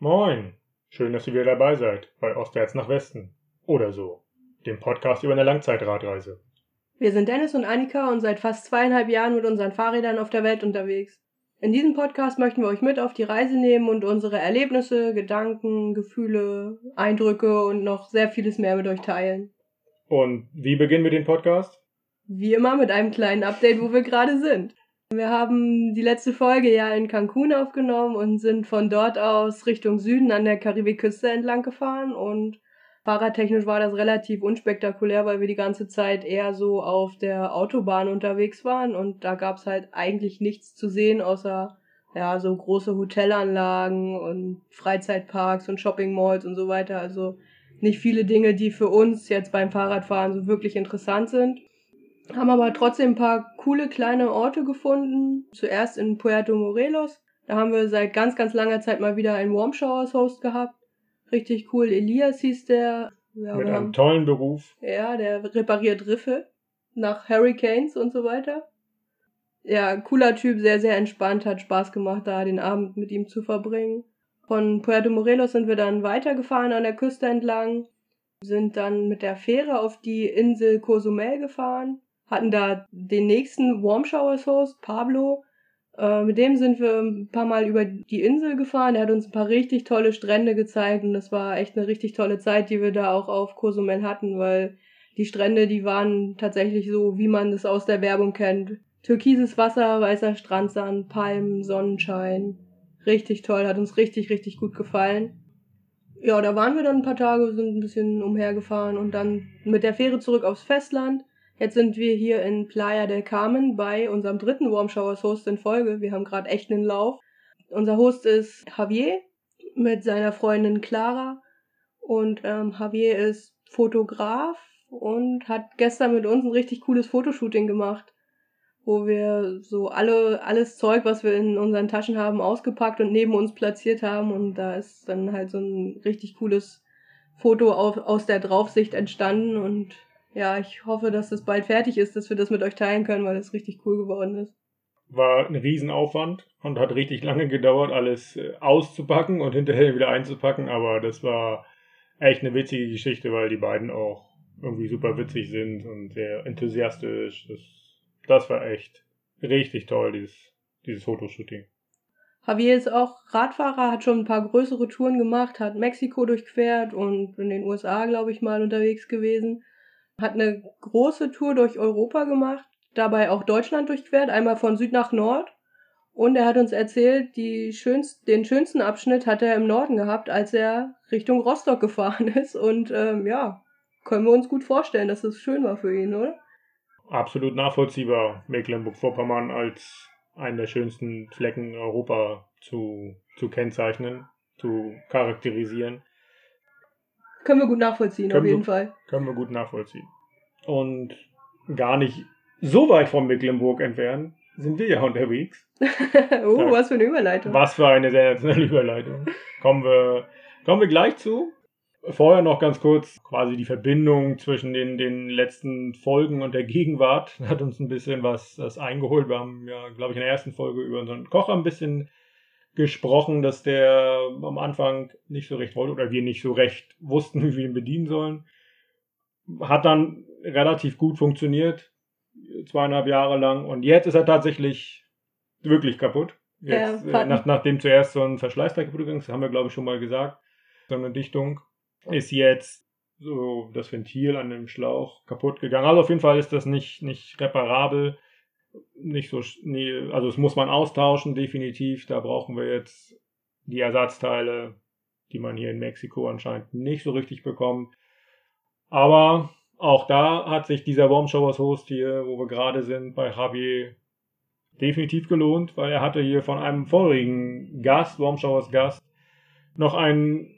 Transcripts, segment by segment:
Moin, schön, dass ihr wieder dabei seid bei Ostwärts nach Westen oder so, dem Podcast über eine Langzeitradreise. Wir sind Dennis und Annika und seit fast zweieinhalb Jahren mit unseren Fahrrädern auf der Welt unterwegs. In diesem Podcast möchten wir euch mit auf die Reise nehmen und unsere Erlebnisse, Gedanken, Gefühle, Eindrücke und noch sehr vieles mehr mit euch teilen. Und wie beginnen wir den Podcast? Wie immer mit einem kleinen Update, wo wir gerade sind. Wir haben die letzte Folge ja in Cancun aufgenommen und sind von dort aus Richtung Süden an der Karibikküste entlang gefahren und fahrradtechnisch war das relativ unspektakulär, weil wir die ganze Zeit eher so auf der Autobahn unterwegs waren und da gab's halt eigentlich nichts zu sehen, außer ja, so große Hotelanlagen und Freizeitparks und Shoppingmalls und so weiter. Also nicht viele Dinge, die für uns jetzt beim Fahrradfahren so wirklich interessant sind. Haben aber trotzdem ein paar coole kleine Orte gefunden. Zuerst in Puerto Morelos. Da haben wir seit ganz, ganz langer Zeit mal wieder einen Warm Showers Host gehabt. Richtig cool. Elias hieß der. Ja, Mit einem tollen Beruf. Ja, der repariert Riffe nach Hurricanes und so weiter. Ja, cooler Typ, sehr, sehr entspannt, hat Spaß gemacht, da den Abend mit ihm zu verbringen. Von Puerto Morelos sind wir dann weitergefahren an der Küste entlang, sind dann mit der Fähre auf die Insel Cozumel gefahren, hatten da den nächsten Warm Showers Host, Pablo. Äh, mit dem sind wir ein paar Mal über die Insel gefahren. Er hat uns ein paar richtig tolle Strände gezeigt und das war echt eine richtig tolle Zeit, die wir da auch auf Cozumel hatten, weil die Strände, die waren tatsächlich so, wie man es aus der Werbung kennt. Türkises Wasser, weißer Strandsand, Palmen, Sonnenschein. Richtig toll, hat uns richtig, richtig gut gefallen. Ja, da waren wir dann ein paar Tage, sind ein bisschen umhergefahren und dann mit der Fähre zurück aufs Festland. Jetzt sind wir hier in Playa del Carmen bei unserem dritten Warm Showers Host in Folge. Wir haben gerade echt einen Lauf. Unser Host ist Javier mit seiner Freundin Clara und ähm, Javier ist Fotograf und hat gestern mit uns ein richtig cooles Fotoshooting gemacht, wo wir so alle alles Zeug, was wir in unseren Taschen haben, ausgepackt und neben uns platziert haben und da ist dann halt so ein richtig cooles Foto auf, aus der Draufsicht entstanden und ja, ich hoffe, dass das bald fertig ist, dass wir das mit euch teilen können, weil das richtig cool geworden ist. War ein Riesenaufwand und hat richtig lange gedauert, alles äh, auszupacken und hinterher wieder einzupacken, aber das war echt eine witzige Geschichte, weil die beiden auch irgendwie super witzig sind und sehr enthusiastisch. Das, das war echt richtig toll, dieses, dieses Fotoshooting. Javier ist auch Radfahrer, hat schon ein paar größere Touren gemacht, hat Mexiko durchquert und in den USA, glaube ich, mal unterwegs gewesen hat eine große Tour durch Europa gemacht, dabei auch Deutschland durchquert, einmal von Süd nach Nord. Und er hat uns erzählt, schönst, den schönsten Abschnitt hat er im Norden gehabt, als er Richtung Rostock gefahren ist. Und ähm, ja, können wir uns gut vorstellen, dass es schön war für ihn, oder? Absolut nachvollziehbar, Mecklenburg-Vorpommern als einen der schönsten Flecken Europa zu, zu kennzeichnen, zu charakterisieren. Können wir gut nachvollziehen, auf jeden wir, Fall. Können wir gut nachvollziehen. Und gar nicht so weit von Mecklenburg entfernt sind wir ja unterwegs. oh, ja. was für eine Überleitung. Was für eine sensationelle Überleitung. kommen wir, kommen wir gleich zu. Vorher noch ganz kurz quasi die Verbindung zwischen den, den letzten Folgen und der Gegenwart. Hat uns ein bisschen was das eingeholt. Wir haben ja, glaube ich, in der ersten Folge über unseren Kocher ein bisschen gesprochen, dass der am Anfang nicht so recht wollte oder wir nicht so recht wussten, wie wir ihn bedienen sollen. Hat dann relativ gut funktioniert, zweieinhalb Jahre lang. Und jetzt ist er tatsächlich wirklich kaputt. Jetzt, äh, nach, nachdem zuerst so ein Verschleißteil kaputt gegangen ist, haben wir glaube ich schon mal gesagt, so eine Dichtung ist jetzt so das Ventil an dem Schlauch kaputt gegangen. Also auf jeden Fall ist das nicht, nicht reparabel nicht so, nee, also es muss man austauschen, definitiv. Da brauchen wir jetzt die Ersatzteile, die man hier in Mexiko anscheinend nicht so richtig bekommt. Aber auch da hat sich dieser Warm Showers Host hier, wo wir gerade sind, bei Javier definitiv gelohnt, weil er hatte hier von einem vorigen Gast, Warm Showers Gast, noch einen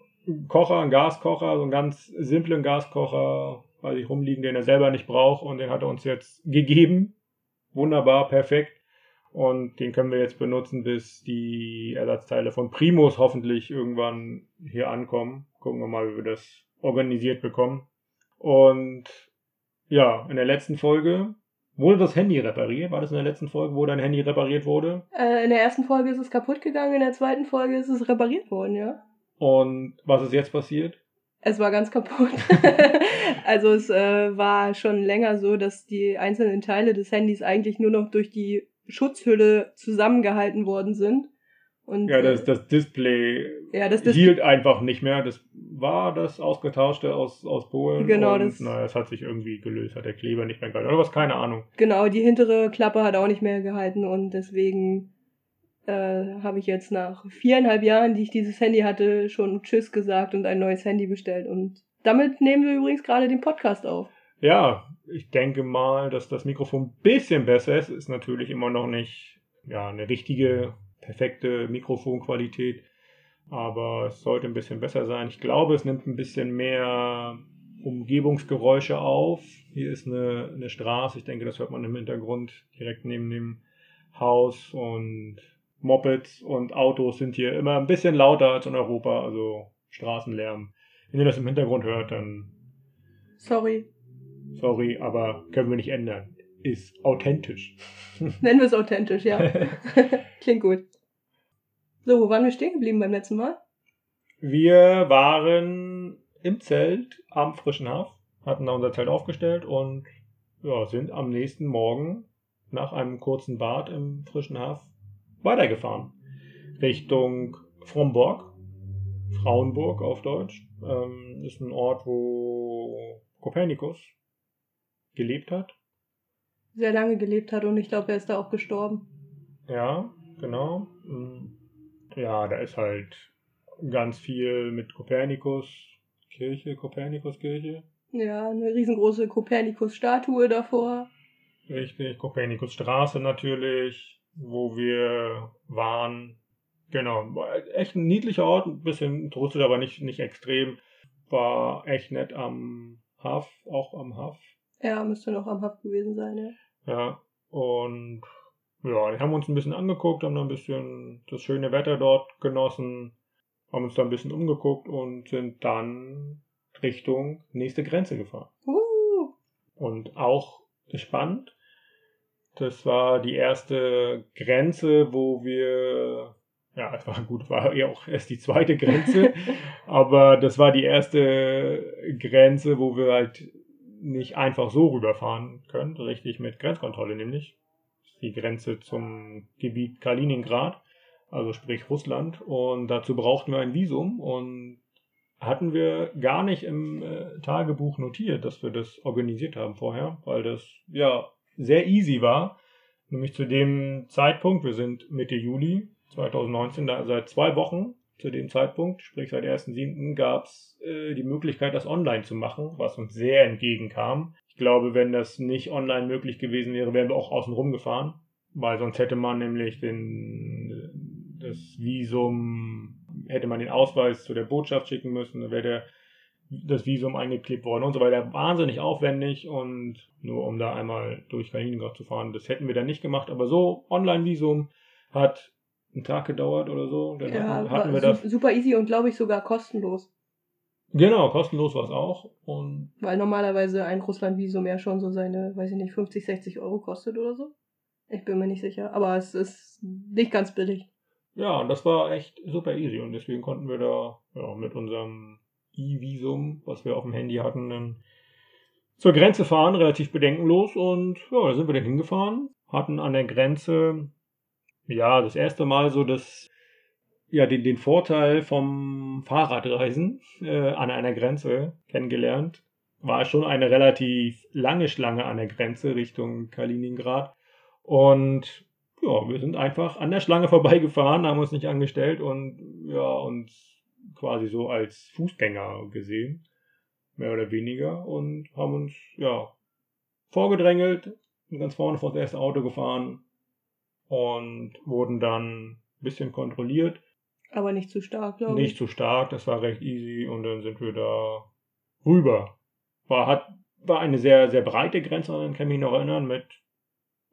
Kocher, einen Gaskocher, so einen ganz simplen Gaskocher, weil ich rumliegen, den er selber nicht braucht und den hat er uns jetzt gegeben wunderbar, perfekt. Und den können wir jetzt benutzen, bis die Ersatzteile von Primus hoffentlich irgendwann hier ankommen. Gucken wir mal, wie wir das organisiert bekommen. Und ja, in der letzten Folge wurde das Handy repariert. War das in der letzten Folge, wo dein Handy repariert wurde? Äh, in der ersten Folge ist es kaputt gegangen, in der zweiten Folge ist es repariert worden, ja. Und was ist jetzt passiert? Es war ganz kaputt. also es äh, war schon länger so, dass die einzelnen Teile des Handys eigentlich nur noch durch die Schutzhülle zusammengehalten worden sind. Und, ja, das, das Display ja, das Dis hielt einfach nicht mehr. Das war das ausgetauschte aus, aus Polen. Genau, und, das- Naja, es hat sich irgendwie gelöst, hat der Kleber nicht mehr gehalten. Oder was, keine Ahnung. Genau, die hintere Klappe hat auch nicht mehr gehalten und deswegen äh, habe ich jetzt nach viereinhalb Jahren, die ich dieses Handy hatte, schon Tschüss gesagt und ein neues Handy bestellt. Und damit nehmen wir übrigens gerade den Podcast auf. Ja, ich denke mal, dass das Mikrofon ein bisschen besser ist. Ist natürlich immer noch nicht ja, eine richtige, perfekte Mikrofonqualität. Aber es sollte ein bisschen besser sein. Ich glaube, es nimmt ein bisschen mehr Umgebungsgeräusche auf. Hier ist eine, eine Straße. Ich denke, das hört man im Hintergrund direkt neben dem Haus. Und Mopeds und Autos sind hier immer ein bisschen lauter als in Europa. Also Straßenlärm. Wenn ihr das im Hintergrund hört, dann Sorry. Sorry, aber können wir nicht ändern. Ist authentisch. Nennen wir es authentisch, ja. Klingt gut. So, wo waren wir stehen geblieben beim letzten Mal? Wir waren im Zelt am frischen Haff, hatten da unser Zelt aufgestellt und ja, sind am nächsten Morgen nach einem kurzen Bad im frischen Haff weitergefahren. Richtung Fromborg, Frauenburg auf Deutsch. Ähm, ist ein Ort, wo Kopernikus gelebt hat. Sehr lange gelebt hat und ich glaube, er ist da auch gestorben. Ja, genau. Mm. Ja, da ist halt ganz viel mit Kopernikus, Kirche, Kopernikuskirche. Ja, eine riesengroße Kopernikus-Statue davor. Richtig, Kopernikusstraße natürlich, wo wir waren. Genau, war echt ein niedlicher Ort, ein bisschen touristisch, aber nicht, nicht extrem. War echt nett am Haff, auch am Haff. Ja, müsste noch am Haft gewesen sein, ja. Ja, und ja, die haben uns ein bisschen angeguckt, haben dann ein bisschen das schöne Wetter dort genossen, haben uns da ein bisschen umgeguckt und sind dann Richtung nächste Grenze gefahren. Uh, Und auch spannend, das war die erste Grenze, wo wir, ja, es war gut, war ja auch erst die zweite Grenze, aber das war die erste Grenze, wo wir halt nicht einfach so rüberfahren können, richtig mit Grenzkontrolle nämlich. Die Grenze zum Gebiet Kaliningrad, also sprich Russland. Und dazu brauchten wir ein Visum und hatten wir gar nicht im äh, Tagebuch notiert, dass wir das organisiert haben vorher, weil das ja sehr easy war. Nämlich zu dem Zeitpunkt, wir sind Mitte Juli 2019, da seit zwei Wochen zu dem Zeitpunkt, sprich seit 1.7. gab es äh, die Möglichkeit, das online zu machen, was uns sehr entgegenkam. Ich glaube, wenn das nicht online möglich gewesen wäre, wären wir auch außen rum gefahren, weil sonst hätte man nämlich den, das Visum, hätte man den Ausweis zu der Botschaft schicken müssen, dann wäre der, das Visum eingeklebt worden und so weiter. Wahnsinnig aufwendig und nur um da einmal durch Kaliningrad zu fahren, das hätten wir dann nicht gemacht. Aber so Online-Visum hat einen Tag gedauert oder so. Dann ja, hatten, wir das. super easy und glaube ich sogar kostenlos. Genau, kostenlos war es auch. Und Weil normalerweise ein Russland-Visum ja schon so seine, weiß ich nicht, 50, 60 Euro kostet oder so. Ich bin mir nicht sicher. Aber es ist nicht ganz billig. ja, und das war echt super easy. Und deswegen konnten wir da ja, mit unserem E-Visum, was wir auf dem Handy hatten, dann zur Grenze fahren, relativ bedenkenlos. Und ja, da sind wir dann hingefahren, hatten an der Grenze, ja, das erste Mal so das, ja, den, den Vorteil vom Fahrradreisen äh, an einer Grenze kennengelernt. War schon eine relativ lange Schlange an der Grenze Richtung Kaliningrad. Und ja, wir sind einfach an der Schlange vorbeigefahren, haben uns nicht angestellt und ja, uns quasi so als Fußgänger gesehen, mehr oder weniger, und haben uns ja vorgedrängelt, sind ganz vorne vor das erste Auto gefahren und wurden dann ein bisschen kontrolliert. Aber nicht zu stark, glaube Nicht ich. zu stark, das war recht easy und dann sind wir da rüber. War, hat, war eine sehr, sehr breite Grenze, kann ich mich noch erinnern, mit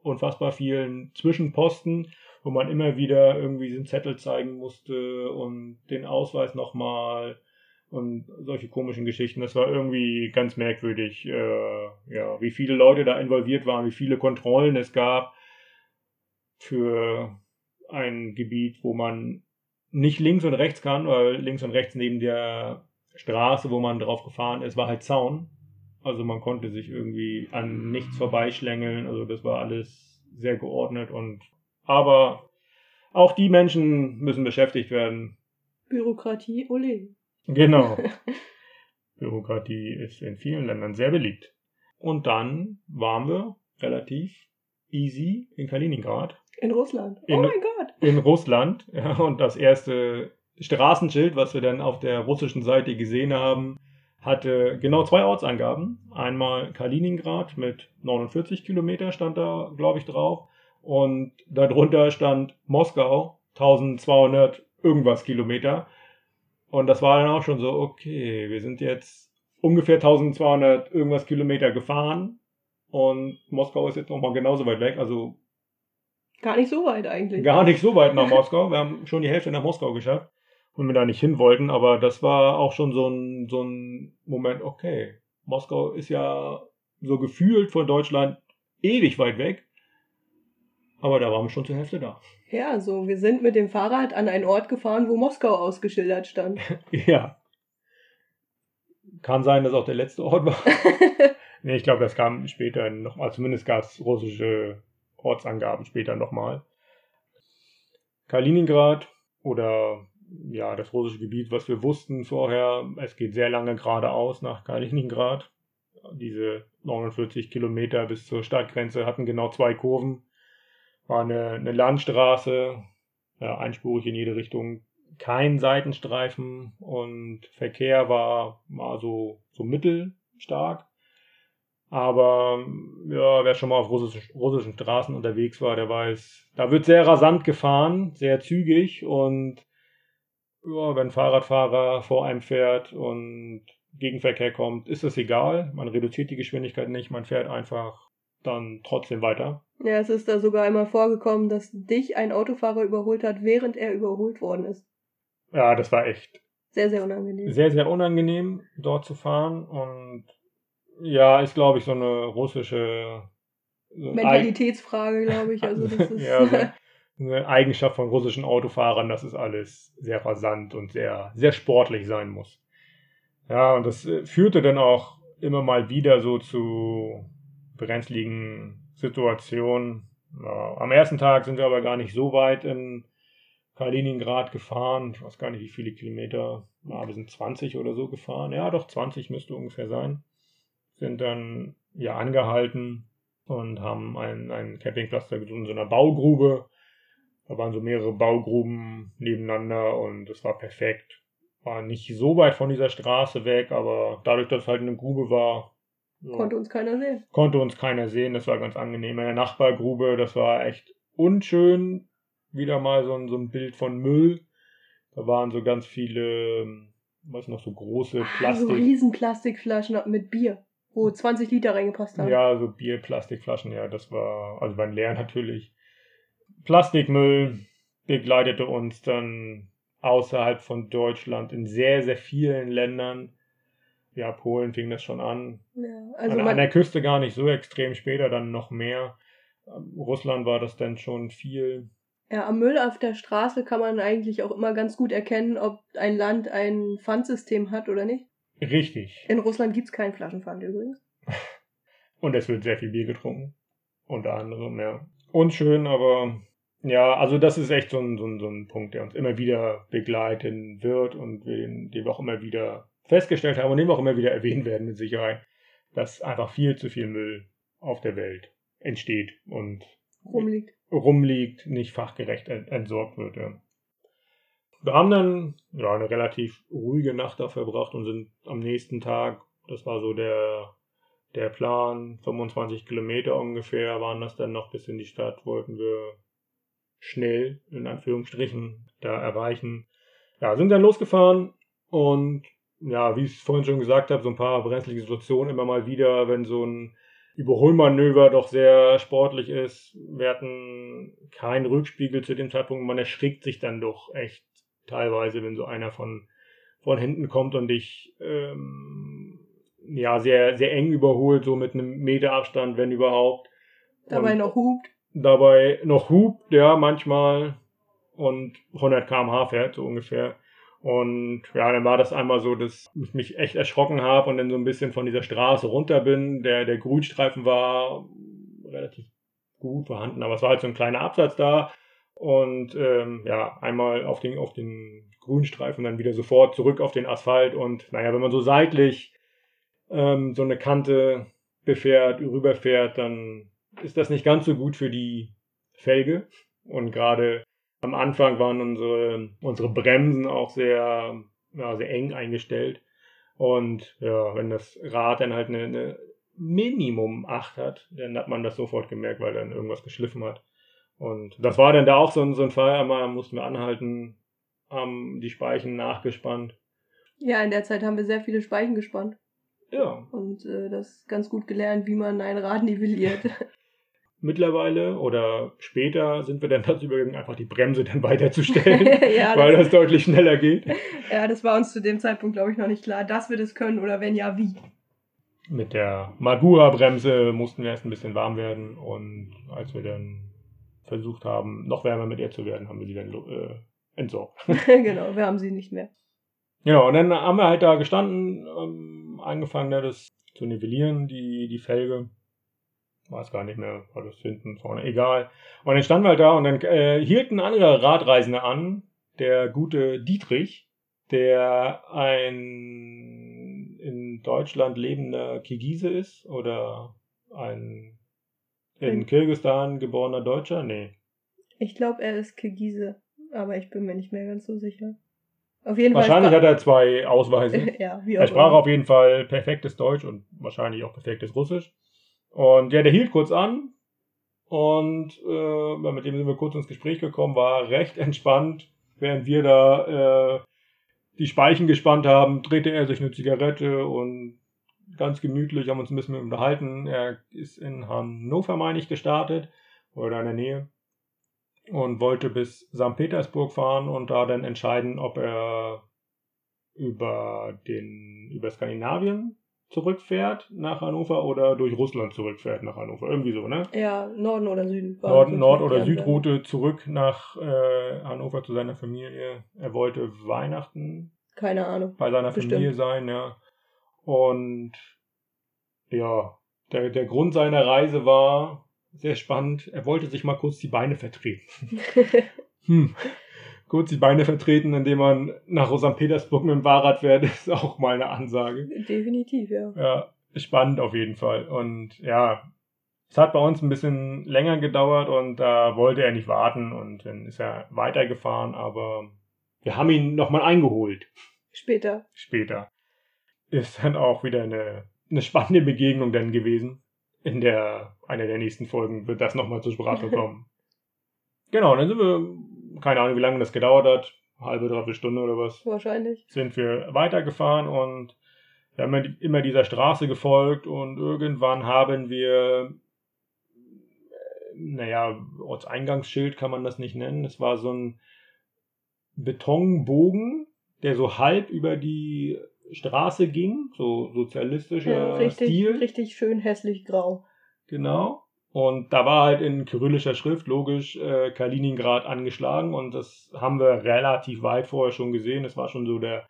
unfassbar vielen Zwischenposten, wo man immer wieder irgendwie den Zettel zeigen musste und den Ausweis nochmal und solche komischen Geschichten. Das war irgendwie ganz merkwürdig, äh, ja, wie viele Leute da involviert waren, wie viele Kontrollen es gab für ein Gebiet, wo man nicht links und rechts kann, weil links und rechts neben der Straße, wo man drauf gefahren ist, war halt Zaun. Also man konnte sich irgendwie an nichts vorbeischlängeln. Also das war alles sehr geordnet und aber auch die Menschen müssen beschäftigt werden. Bürokratie, ole. Genau. Bürokratie ist in vielen Ländern sehr beliebt. Und dann waren wir relativ easy in Kaliningrad. In Russland. In- oh mein Gott. In Russland. Ja, und das erste Straßenschild, was wir dann auf der russischen Seite gesehen haben, hatte genau zwei Ortsangaben. Einmal Kaliningrad mit 49 Kilometer stand da, glaube ich, drauf. Und darunter stand Moskau, 1200 irgendwas Kilometer. Und das war dann auch schon so, okay, wir sind jetzt ungefähr 1200 irgendwas Kilometer gefahren. Und Moskau ist jetzt nochmal genauso weit weg. Also Gar nicht so weit eigentlich. gar nicht so weit nach Moskau. Wir haben schon die Hälfte nach Moskau geschafft, wo wir da nicht hin wollten. Aber das war auch schon so ein, so ein Moment, okay, Moskau ist ja so gefühlt von Deutschland ewig weit weg. Aber da waren wir schon zur Hälfte da. Ja, so, wir sind mit dem Fahrrad an einen Ort gefahren, wo Moskau ausgeschildert stand. Ja. Kann sein, dass auch der letzte Ort war. Nee, ich glaube, das kam später nochmal. Zumindest gab es russische Ortsangaben später nochmal. Kaliningrad oder ja, das russische Gebiet, was wir wussten vorher, es geht sehr lange geradeaus nach Kaliningrad. Diese 49 Kilometer bis zur Stadtgrenze hatten genau zwei Kurven. War eine, eine Landstraße, ja, einspurig in jede Richtung, kein Seitenstreifen und Verkehr war mal so, so mittelstark. Aber ja, wer schon mal auf russisch, russischen Straßen unterwegs war, der weiß, da wird sehr rasant gefahren, sehr zügig und ja, wenn Fahrradfahrer vor einem fährt und Gegenverkehr kommt, ist es egal. Man reduziert die Geschwindigkeit nicht, man fährt einfach dann trotzdem weiter. Ja, es ist da sogar einmal vorgekommen, dass dich ein Autofahrer überholt hat, während er überholt worden ist. Ja, das war echt Sehr, sehr unangenehm. sehr, sehr unangenehm, dort zu fahren. Und ja, ist, glaube ich, so eine russische so Mentalitätsfrage, glaube ich. Also das ist ja, so eine Eigenschaft von russischen Autofahrern, dass es alles sehr rasant und sehr, sehr sportlich sein muss. Ja, und das äh, führte dann auch immer mal wieder so zu brenzligen Situationen. Ja, am ersten Tag sind wir aber gar nicht so weit in Kaliningrad gefahren. Ich weiß gar nicht, wie viele Kilometer. Ja, wir sind 20 oder so gefahren. Ja, doch 20 müsste ungefähr sein. Sind dann ja angehalten und haben einen, einen Campingplatz gesucht in so einer Baugrube. Da waren so mehrere Baugruben nebeneinander und es war perfekt. War nicht so weit von dieser Straße weg, aber dadurch, dass es halt eine Grube war, ja, Konnte uns keiner sehen. konnte uns keiner sehen. Das war ganz angenehm. In der Nachbargrube, das war echt unschön. Wieder mal so ein, so ein Bild von Müll. Da waren so ganz viele, ähm, was noch, so große Ah, so Plastik. riesen Plastikflaschen mit Bier, wo 20 Liter reingepasst haben. Ja, so Bier, Plastikflaschen, ja, das war, also beim Leeren natürlich. Plastikmüll begleitete uns dann außerhalb von Deutschland in sehr, sehr vielen Ländern. Ja, Polen fing das schon an. Ja, also an, an der Küste gar nicht so extrem, später dann noch mehr. Ähm, Russland war das dann schon viel. ja, am Müll auf der Straße kann man eigentlich auch immer ganz gut erkennen, ob ein Land ein Pfandsystem hat oder nicht. Richtig. In Russland gibt's keinen Flaschenpfand übrigens. Und es wird sehr viel Bier getrunken. Unter anderem, ja. Unschön, aber ja, also das ist echt so ein, so ein, so ein Punkt, der uns immer wieder begleiten wird und den, den wir auch immer wieder festgestellt haben und wir auch immer wieder erwähnen werden mit Sicherheit, dass einfach viel zu viel Müll auf der Welt entsteht und Rumliegt. rumliegt, nicht fachgerecht ent- entsorgt wird. Ja. Wir haben dann ja, eine relativ ruhige Nacht da verbracht und sind am nächsten Tag, das war so der, der Plan, 25 Kilometer ungefähr waren das dann noch bis in die Stadt, wollten wir schnell, in Anführungsstrichen, da erreichen. Ja, sind dann losgefahren und ja, wie ich es vorhin schon gesagt habe, so ein paar brenzlige Situationen immer mal wieder, wenn so ein Überholmanöver doch sehr sportlich ist. Wir hatten keinen Rückspiegel zu dem Zeitpunkt. Man erschrickt sich dann doch echt teilweise, wenn so einer von, von hinten kommt und dich ähm, ja sehr, sehr eng überholt, so mit einem Meter Abstand, wenn überhaupt. Dabei Und noch hupt. dabei noch hupt, ja, manchmal. und 100 km/h fährt, so ungefähr. Und ja, dann war das einmal so, dass ich mich echt erschrocken habe und dann so ein bisschen von dieser Straße runter bin. Der, der Grünstreifen war relativ gut vorhanden, aber es war halt so ein kleiner Absatz da. Und ähm, ja, einmal auf den, auf den Grünstreifen, dann wieder sofort zurück auf den Asphalt. Und naja, wenn man so seitlich ähm, so eine Kante befährt, rüberfährt, dann ist das nicht ganz so gut für die Felge. Und gerade am Anfang waren unsere, unsere Bremsen auch sehr, ja, sehr eng eingestellt. Und ja, wenn das Rad dann halt eine, eine Minimum 8 hat, dann hat man das sofort gemerkt, weil dann irgendwas geschliffen hat. Und das war dann da auch so ein, so ein Fall. Einmal mussten wir anhalten, haben die Speichen nachgespannt. Ja, in der Zeit haben wir sehr viele Speichen gespannt. Ja. Und äh, das ganz gut gelernt, wie man ein Rad nivelliert. Mittlerweile oder später sind wir dann dazu übergegangen, einfach die Bremse dann weiterzustellen, ja, weil das deutlich schneller geht. Ja, das war uns zu dem Zeitpunkt, glaube ich, noch nicht klar, dass wir das können oder wenn ja, wie. Mit der Magura-Bremse mussten wir erst ein bisschen warm werden und als wir dann versucht haben, noch wärmer mit ihr zu werden, haben wir sie dann äh, entsorgt. genau, wir haben sie nicht mehr. Genau, und dann haben wir halt da gestanden, ähm, angefangen, da das zu nivellieren, die, die Felge. Weiß gar nicht mehr, war das hinten, vorne, egal. Und dann standen wir halt da und dann äh, hielt ein anderer Radreisender an, der gute Dietrich, der ein in Deutschland lebender Kirgise ist oder ein in Kirgistan geborener Deutscher? Nee. Ich glaube, er ist Kirgise, aber ich bin mir nicht mehr ganz so sicher. Auf jeden wahrscheinlich Fall. Wahrscheinlich hat er zwei Ausweise. ja, wie auch er sprach immer. auf jeden Fall perfektes Deutsch und wahrscheinlich auch perfektes Russisch. Und ja, der hielt kurz an und äh, mit dem sind wir kurz ins Gespräch gekommen, war recht entspannt, während wir da äh, die Speichen gespannt haben, drehte er sich eine Zigarette und ganz gemütlich, haben uns ein bisschen mit ihm unterhalten. Er ist in Hannover, meine ich, gestartet oder in der Nähe und wollte bis St. Petersburg fahren und da dann entscheiden, ob er über den über Skandinavien zurückfährt nach Hannover oder durch Russland zurückfährt nach Hannover. Irgendwie so, ne? Ja, Norden oder Süden. Norden, Nord- oder Südroute zurück nach äh, Hannover zu seiner Familie. Er wollte Weihnachten keine Ahnung. Bei seiner Bestimmt. Familie sein, ja. Und ja, der, der Grund seiner Reise war sehr spannend. Er wollte sich mal kurz die Beine vertreten. hm. Kurz die Beine vertreten, indem man nach St. Petersburg mit dem Fahrrad fährt, ist auch mal eine Ansage. Definitiv, ja. Ja, spannend auf jeden Fall. Und ja, es hat bei uns ein bisschen länger gedauert und da wollte er nicht warten und dann ist er weitergefahren, aber wir haben ihn nochmal eingeholt. Später. Später. Ist dann auch wieder eine, eine spannende Begegnung dann gewesen. In der, einer der nächsten Folgen wird das nochmal zur Sprache kommen. genau, dann sind wir, keine Ahnung, wie lange das gedauert hat, halbe, dreiviertel Stunde oder was. Wahrscheinlich. Sind wir weitergefahren und wir haben immer dieser Straße gefolgt und irgendwann haben wir, naja, Ortseingangsschild kann man das nicht nennen. Es war so ein Betonbogen, der so halb über die Straße ging, so sozialistischer ja, richtig, Stil. Richtig schön hässlich grau. Genau. Und da war halt in kyrillischer Schrift logisch äh, Kaliningrad angeschlagen und das haben wir relativ weit vorher schon gesehen. Es war schon so der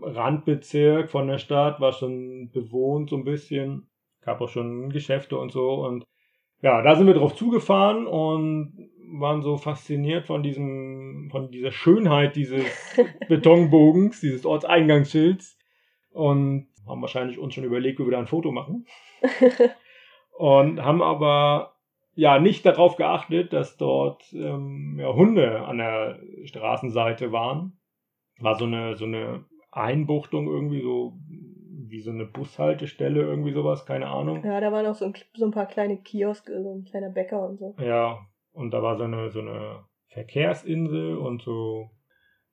Randbezirk von der Stadt, war schon bewohnt so ein bisschen. Gab auch schon Geschäfte und so und ja, da sind wir drauf zugefahren und waren so fasziniert von diesem, von dieser Schönheit dieses Betonbogens, dieses Ortseingangsschilds und haben wahrscheinlich uns schon überlegt, wie wir da ein Foto machen. und haben aber ja nicht darauf geachtet, dass dort ähm, ja, Hunde an der Straßenseite waren. War so eine, so eine Einbuchtung irgendwie so wie so eine Bushaltestelle, irgendwie sowas, keine Ahnung. Ja, da waren auch so ein, so ein paar kleine Kioske, so ein kleiner Bäcker und so. Ja, und da war so eine, so eine Verkehrsinsel und so.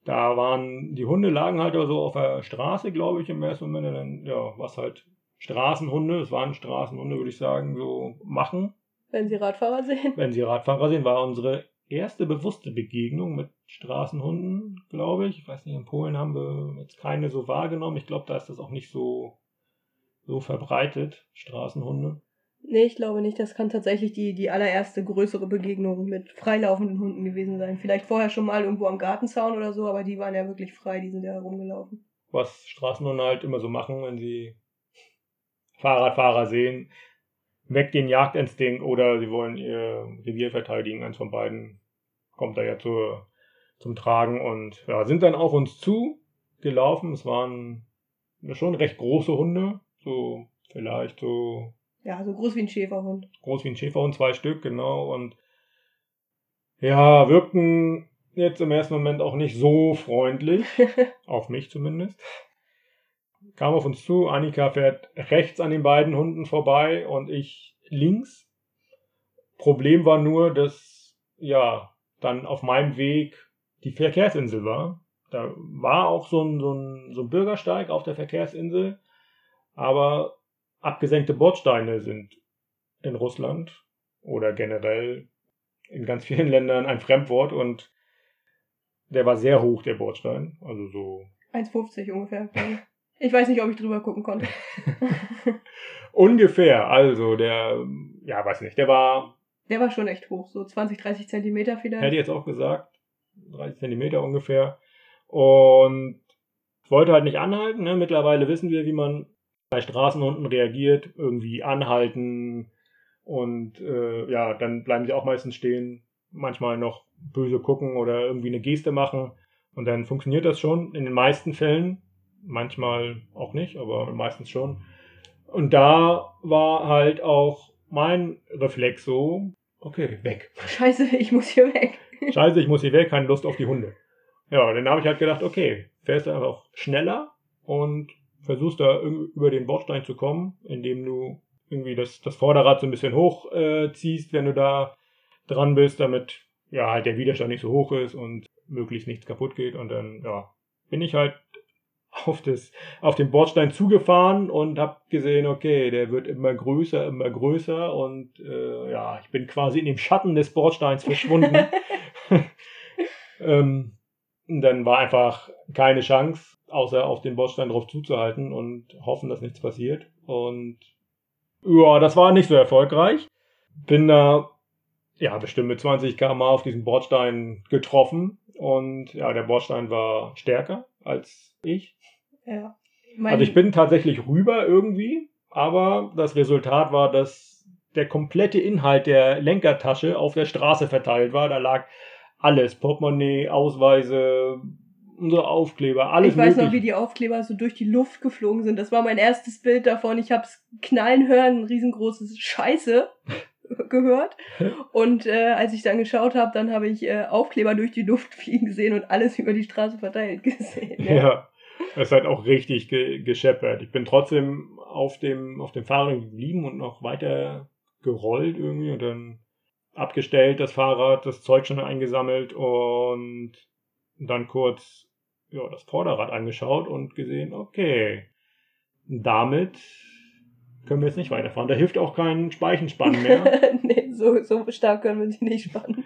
Da waren, die Hunde lagen halt so auf der Straße, glaube ich, im ersten Moment. Und dann, ja, was halt Straßenhunde, es waren Straßenhunde, würde ich sagen, so machen. Wenn sie Radfahrer sehen. Wenn sie Radfahrer sehen, war unsere erste bewusste Begegnung mit Straßenhunden, glaube ich. Ich weiß nicht, in Polen haben wir jetzt keine so wahrgenommen. Ich glaube, da ist das auch nicht so, so verbreitet, Straßenhunde. Nee, ich glaube nicht. Das kann tatsächlich die, die allererste größere Begegnung mit freilaufenden Hunden gewesen sein. Vielleicht vorher schon mal irgendwo am Gartenzaun oder so, aber die waren ja wirklich frei, die sind ja herumgelaufen. Was Straßenhunde halt immer so machen, wenn sie Fahrradfahrer sehen, weg den Jagdinstinkt oder sie wollen ihr Revier verteidigen, eins von beiden kommt da ja zur, zum Tragen und ja, sind dann auf uns zu gelaufen. Es waren schon recht große Hunde, so vielleicht so ja, so groß wie ein Schäferhund. Groß wie ein Schäferhund, zwei Stück, genau. Und ja, wirkten jetzt im ersten Moment auch nicht so freundlich. auf mich zumindest. Kam auf uns zu, Annika fährt rechts an den beiden Hunden vorbei und ich links. Problem war nur, dass ja dann auf meinem Weg die Verkehrsinsel war. Da war auch so ein, so ein, so ein Bürgersteig auf der Verkehrsinsel, aber abgesenkte Bordsteine sind in Russland oder generell in ganz vielen Ländern ein Fremdwort und der war sehr hoch, der Bordstein. Also so. 1,50 ungefähr. Ich weiß nicht, ob ich drüber gucken konnte. ungefähr, also der, ja, weiß nicht, der war. Der war schon echt hoch, so 20, 30 Zentimeter vielleicht. Hätte ich jetzt auch gesagt. 30 Zentimeter ungefähr. Und wollte halt nicht anhalten. Ne? Mittlerweile wissen wir, wie man bei Straßenhunden reagiert, irgendwie anhalten und äh, ja, dann bleiben sie auch meistens stehen, manchmal noch böse gucken oder irgendwie eine Geste machen und dann funktioniert das schon in den meisten Fällen, manchmal auch nicht, aber meistens schon. Und da war halt auch mein Reflex so, okay, weg. Scheiße, ich muss hier weg. Scheiße, ich muss hier weg, keine Lust auf die Hunde. Ja, dann habe ich halt gedacht, okay, fährst du einfach schneller und versuchst da über den Bordstein zu kommen, indem du irgendwie das, das Vorderrad so ein bisschen hoch äh, ziehst, wenn du da dran bist, damit ja halt der Widerstand nicht so hoch ist und möglichst nichts kaputt geht. Und dann ja, bin ich halt auf, das, auf den Bordstein zugefahren und habe gesehen, okay, der wird immer größer, immer größer und äh, ja, ich bin quasi in dem Schatten des Bordsteins verschwunden. ähm, dann war einfach keine Chance außer auf den Bordstein drauf zuzuhalten und hoffen, dass nichts passiert. Und ja, das war nicht so erfolgreich. Bin da ja bestimmt mit 20 km auf diesen Bordstein getroffen und ja, der Bordstein war stärker als ich. Ja. also ich bin tatsächlich rüber irgendwie, aber das Resultat war, dass der komplette Inhalt der Lenkertasche auf der Straße verteilt war. Da lag alles, Portemonnaie, Ausweise, unsere Aufkleber, alles Ich weiß möglich. noch, wie die Aufkleber so durch die Luft geflogen sind. Das war mein erstes Bild davon. Ich hab's knallen hören, ein riesengroßes Scheiße gehört. Und äh, als ich dann geschaut habe, dann habe ich äh, Aufkleber durch die Luft fliegen gesehen und alles über die Straße verteilt gesehen. Ja, ja es hat auch richtig ge gescheppert. Ich bin trotzdem auf dem, auf dem Fahrrad geblieben und noch weiter gerollt irgendwie und dann abgestellt das Fahrrad, das Zeug schon eingesammelt und dann kurz ja, das Vorderrad angeschaut und gesehen, okay, damit können wir jetzt nicht weiterfahren. Da hilft auch kein Speichenspann mehr. nee, so, so stark können wir sie nicht spannen.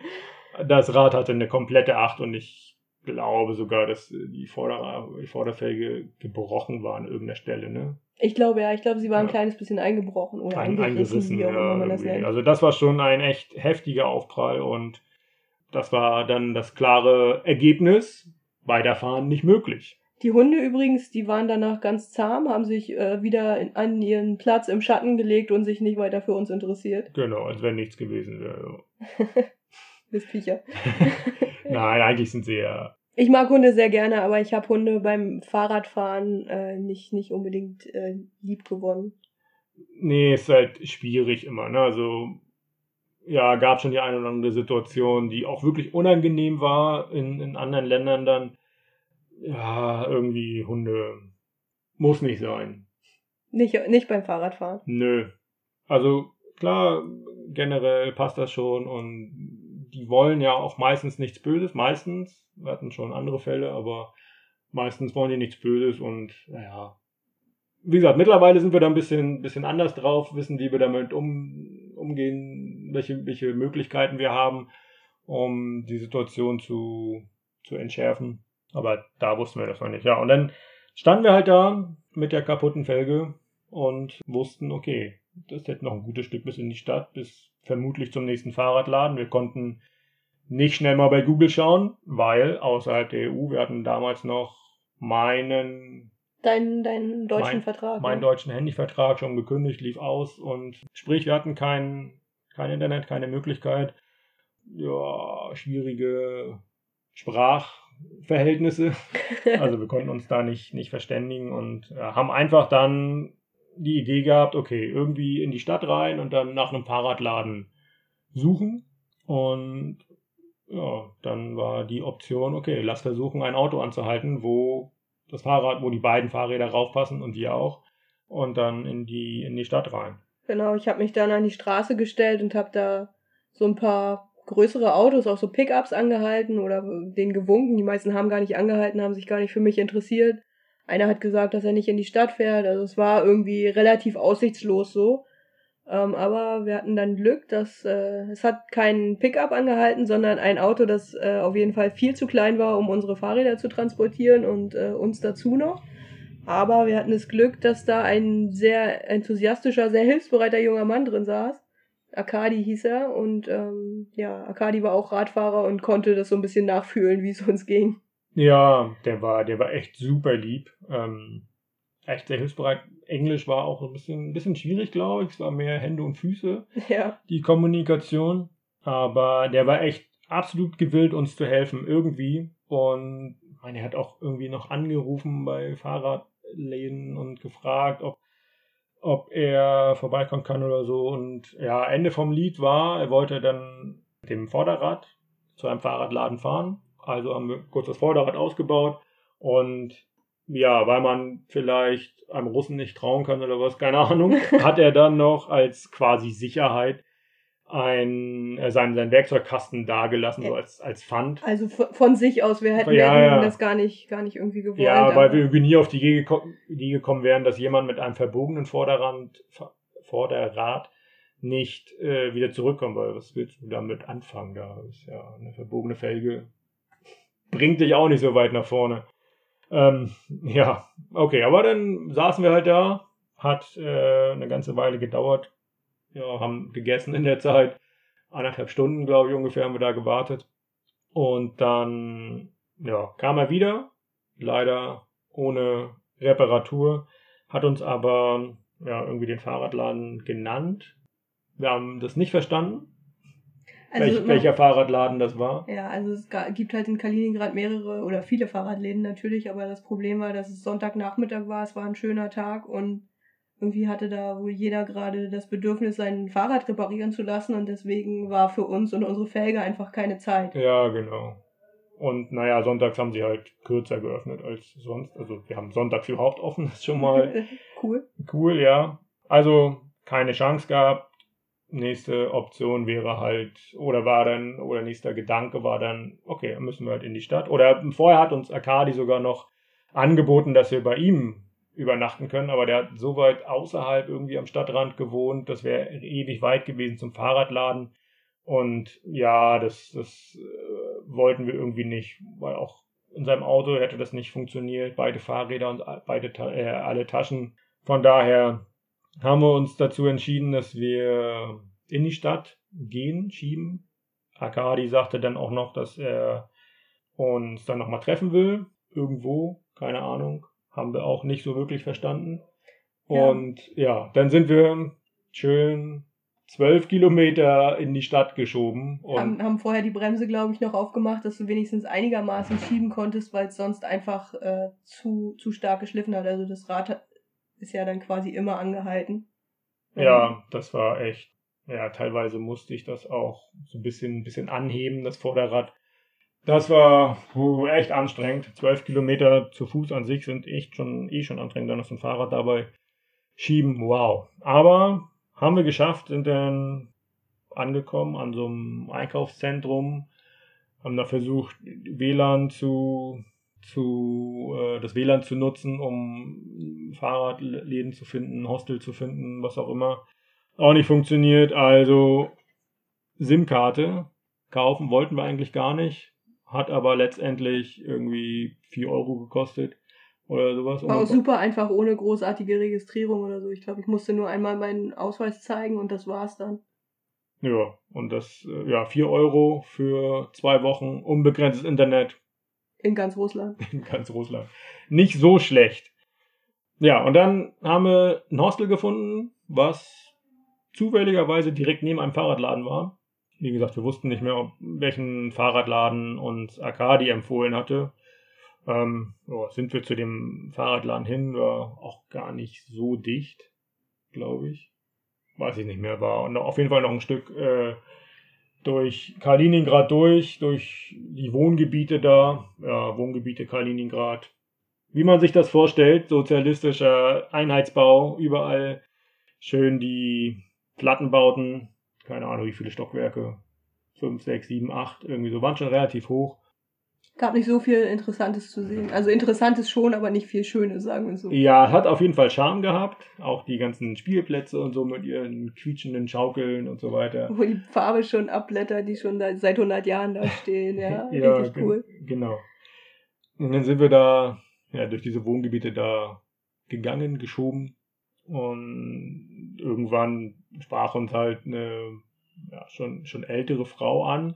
Das Rad hatte eine komplette Acht und ich glaube sogar, dass die, Vorder die Vorderfelge gebrochen war an irgendeiner Stelle, ne? Ich glaube ja, ich glaube, sie war ein kleines bisschen eingebrochen oder ein, eingerissen, wie auch man das nennt. Also das war schon ein echt heftiger Aufprall und das war dann das klare Ergebnis weiterfahren nicht möglich. Die Hunde übrigens, die waren danach ganz zahm, haben sich äh, wieder in, an ihren Platz im Schatten gelegt und sich nicht weiter für uns interessiert. Genau, als wenn nichts gewesen wäre. Bist Viecher. Nein, eigentlich sind sie ja. Ich mag Hunde sehr gerne, aber ich habe Hunde beim Fahrradfahren äh, nicht, nicht unbedingt äh, lieb gewonnen. Nee, ist halt schwierig immer. Ne? Also ja, gab schon die eine oder andere Situation, die auch wirklich unangenehm war in, in anderen Ländern dann. Ja, irgendwie Hunde muss nicht sein. Nicht, nicht beim Fahrradfahren. Nö. Also klar, generell passt das schon und die wollen ja auch meistens nichts Böses. Meistens, wir hatten schon andere Fälle, aber meistens wollen die nichts Böses und naja. Wie gesagt, mittlerweile sind wir da ein bisschen, bisschen anders drauf, wissen, wie wir damit um, umgehen, welche, welche Möglichkeiten wir haben, um die Situation zu, zu entschärfen. Aber da wussten wir das noch nicht. Ja, und dann standen wir halt da mit der kaputten Felge und wussten, okay, Das ist jetzt noch ein gutes Stück bis in die Stadt, bis vermutlich zum nächsten Fahrradladen. Wir konnten nicht schnell mal bei Google schauen, weil außerhalb der EU, wir hatten damals noch meinen Deinen, deinen deutschen mein, Vertrag. meinen ne? deutschen Handyvertrag schon gekündigt, lief aus und sprich, wir hatten kein, kein Internet, keine Möglichkeit. Ja, schwierige Sprachverhältnisse. Also wir konnten uns da nicht, nicht verständigen und äh, haben einfach dann die Idee gehabt, okay, irgendwie in die Stadt rein und dann nach einem Fahrradladen suchen. Und ja, dann war die Option, okay, lass versuchen, ein Auto anzuhalten, wo das Fahrrad, wo die beiden Fahrräder raufpassen und die auch. Und dann in die, in die Stadt rein. Genau, ich habe mich dann an die Straße gestellt und habe da so ein paar größere Autos, auch so Pickups angehalten oder denen gewunken. Die meisten haben gar nicht angehalten, haben sich gar nicht für mich interessiert. Einer hat gesagt, dass er nicht in die Stadt fährt. Also es war irgendwie relativ aussichtslos so. Ähm, aber wir hatten dann Glück, dass äh, es hat kein Pickup angehalten, sondern ein Auto, das äh, auf jeden Fall viel zu klein war, um unsere Fahrräder zu transportieren und äh, uns dazu noch. Aber wir hatten das Glück, dass da ein sehr enthusiastischer, sehr hilfsbereiter junger Mann drin saß. Akadi hieß er und ähm, ja, Akadi war auch Radfahrer und konnte das so ein bisschen nachfühlen, wie es uns ging. Ja, der war, der war echt super lieb. Ähm, echt sehr hilfsbereit. Englisch war auch ein bisschen, ein bisschen schwierig, glaube ich. Es war mehr Hände und Füße, Ja, die Kommunikation. Aber der war echt absolut gewillt, uns zu helfen, irgendwie. Und meine, er hat auch irgendwie noch angerufen bei Fahrradläden und gefragt, ob, ob er vorbeikommen kann oder so. Und ja, Ende vom Lied war, er wollte dann mit dem Vorderrad zu einem Fahrradladen fahren. Also haben wir kurz das Vorderrad ausgebaut und ja, weil man vielleicht einem Russen nicht trauen kann oder was, keine Ahnung, hat er dann noch als quasi Sicherheit ein, äh, seinen, seinen Werkzeugkasten dagelassen, so als, als Pfand. also von, sich aus, wir hätten, Ja, ja. das gar nicht, gar nicht irgendwie gewollt. Ja, weil wir irgendwie nie auf die Idee, geko Idee gekommen wären, dass jemand mit einem verbogenen Vorderrand, Vorderrad nicht äh, wieder zurückkommt, weil was willst du damit anfangen? Da ist ja eine verbogene Felge, bringt dich auch nicht so weit nach vorne. Ähm, ja, okay, aber dann saßen wir halt da, hat äh, eine ganze Weile gedauert, ja, haben gegessen in der Zeit, anderthalb Stunden, glaube ich, ungefähr haben wir da gewartet. Und dann, ja, kam er wieder, leider ohne Reparatur, hat uns aber ja, irgendwie den Fahrradladen genannt. Wir haben das nicht verstanden, also welch, man- welcher Fahrradladen das war. Ja, also es gibt halt in Kaliningrad mehrere oder viele Fahrradläden natürlich, aber das Problem war, dass es Sonntagnachmittag war, es war ein schöner Tag und irgendwie hatte da wohl jeder gerade das Bedürfnis, sein Fahrrad reparieren zu lassen und deswegen war für uns und unsere Felge einfach keine Zeit. Ja, genau. Und naja, sonntags haben sie halt kürzer geöffnet als sonst. Also wir haben sonntags überhaupt offen, das ist schon mal cool. cool, ja. Also keine Chance gehabt. Nächste Option wäre halt, oder war dann, oder nächster Gedanke war dann, okay, müssen wir halt in die Stadt. Oder vorher hat uns Akadi sogar noch angeboten, dass wir bei ihm übernachten können, aber der hat so weit außerhalb irgendwie am Stadtrand gewohnt, das wäre ewig weit gewesen zum Fahrradladen. Und ja, das, das äh, wollten wir irgendwie nicht, weil auch in seinem Auto hätte das nicht funktioniert, beide Fahrräder und beide äh, alle Taschen. Von daher haben wir uns dazu entschieden, dass wir in die Stadt gehen, schieben. Akadi sagte dann auch noch, dass er uns dann nochmal treffen will. Irgendwo, keine Ahnung. Haben wir auch nicht so wirklich verstanden. Ja. Und ja, dann sind wir schön zwölf Kilometer in die Stadt geschoben. Und Haben, haben vorher die Bremse, glaube ich, noch aufgemacht, dass du wenigstens einigermaßen schieben konntest, weil es sonst einfach äh, zu, zu stark geschliffen hat. Also das Rad hat- ist ja dann quasi immer angehalten. Ja, das war echt. Ja, teilweise musste ich das auch so ein bisschen, ein bisschen anheben, das Vorderrad. Das war puh, echt anstrengend. Zwölf Kilometer zu Fuß an sich sind echt schon, eh schon anstrengend. Dann noch so ein Fahrrad dabei schieben. Wow. Aber haben wir geschafft, sind dann angekommen an so einem Einkaufszentrum, haben da versucht, WLAN zu, zu äh, das WLAN zu nutzen, um Fahrradläden zu finden, Hostel zu finden, was auch immer. Auch nicht funktioniert. Also SIM-Karte kaufen wollten wir eigentlich gar nicht, hat aber letztendlich irgendwie 4 Euro gekostet. oder sowas. War auch super einfach, ohne großartige Registrierung oder so. Ich glaube, ich musste nur einmal meinen Ausweis zeigen und das war's dann. Ja, und das, äh, ja, 4 Euro für zwei Wochen, unbegrenztes Internet. In ganz Russland. In ganz Russland. Nicht so schlecht. Ja, und dann haben wir ein Hostel gefunden, was zufälligerweise direkt neben einem Fahrradladen war. Wie gesagt, wir wussten nicht mehr, ob, welchen Fahrradladen uns Arkadi empfohlen hatte. Ähm, ja, sind wir zu dem Fahrradladen hin, war auch gar nicht so dicht, glaube ich. Weiß ich nicht mehr, war und auf jeden Fall noch ein Stück äh, durch Kaliningrad durch, durch die Wohngebiete da, ja, Wohngebiete Kaliningrad. Wie man sich das vorstellt, sozialistischer Einheitsbau, überall schön die Plattenbauten, keine Ahnung wie viele Stockwerke, 5, 6, 7, 8, irgendwie so, waren schon relativ hoch. Gab nicht so viel Interessantes zu sehen. Also Interessantes schon, aber nicht viel Schönes, sagen wir so. Ja, hat auf jeden Fall Charme gehabt. Auch die ganzen Spielplätze und so mit ihren quietschenden Schaukeln und so weiter. Wo die Farbe schon abblättert, die schon seit 100 Jahren da stehen. Ja, ja richtig cool. Genau. Und dann sind wir da ja, durch diese Wohngebiete da gegangen, geschoben. Und irgendwann sprach uns halt eine ja, schon, schon ältere Frau an,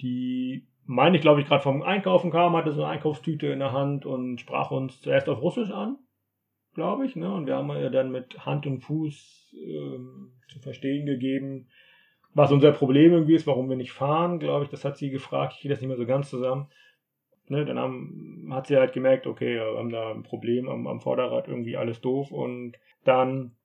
die meine ich, glaube ich, gerade vom Einkaufen kam, hatte so eine Einkaufstüte in der Hand und sprach uns zuerst auf Russisch an, glaube ich. Ne? Und wir haben ihr dann mit Hand und Fuß ähm, zu verstehen gegeben, was unser Problem irgendwie ist, warum wir nicht fahren, glaube ich. Das hat sie gefragt. Ich gehe das nicht mehr so ganz zusammen. Ne, dann haben, hat sie halt gemerkt, okay, wir haben da ein Problem am, am Vorderrad, irgendwie alles doof. Und dann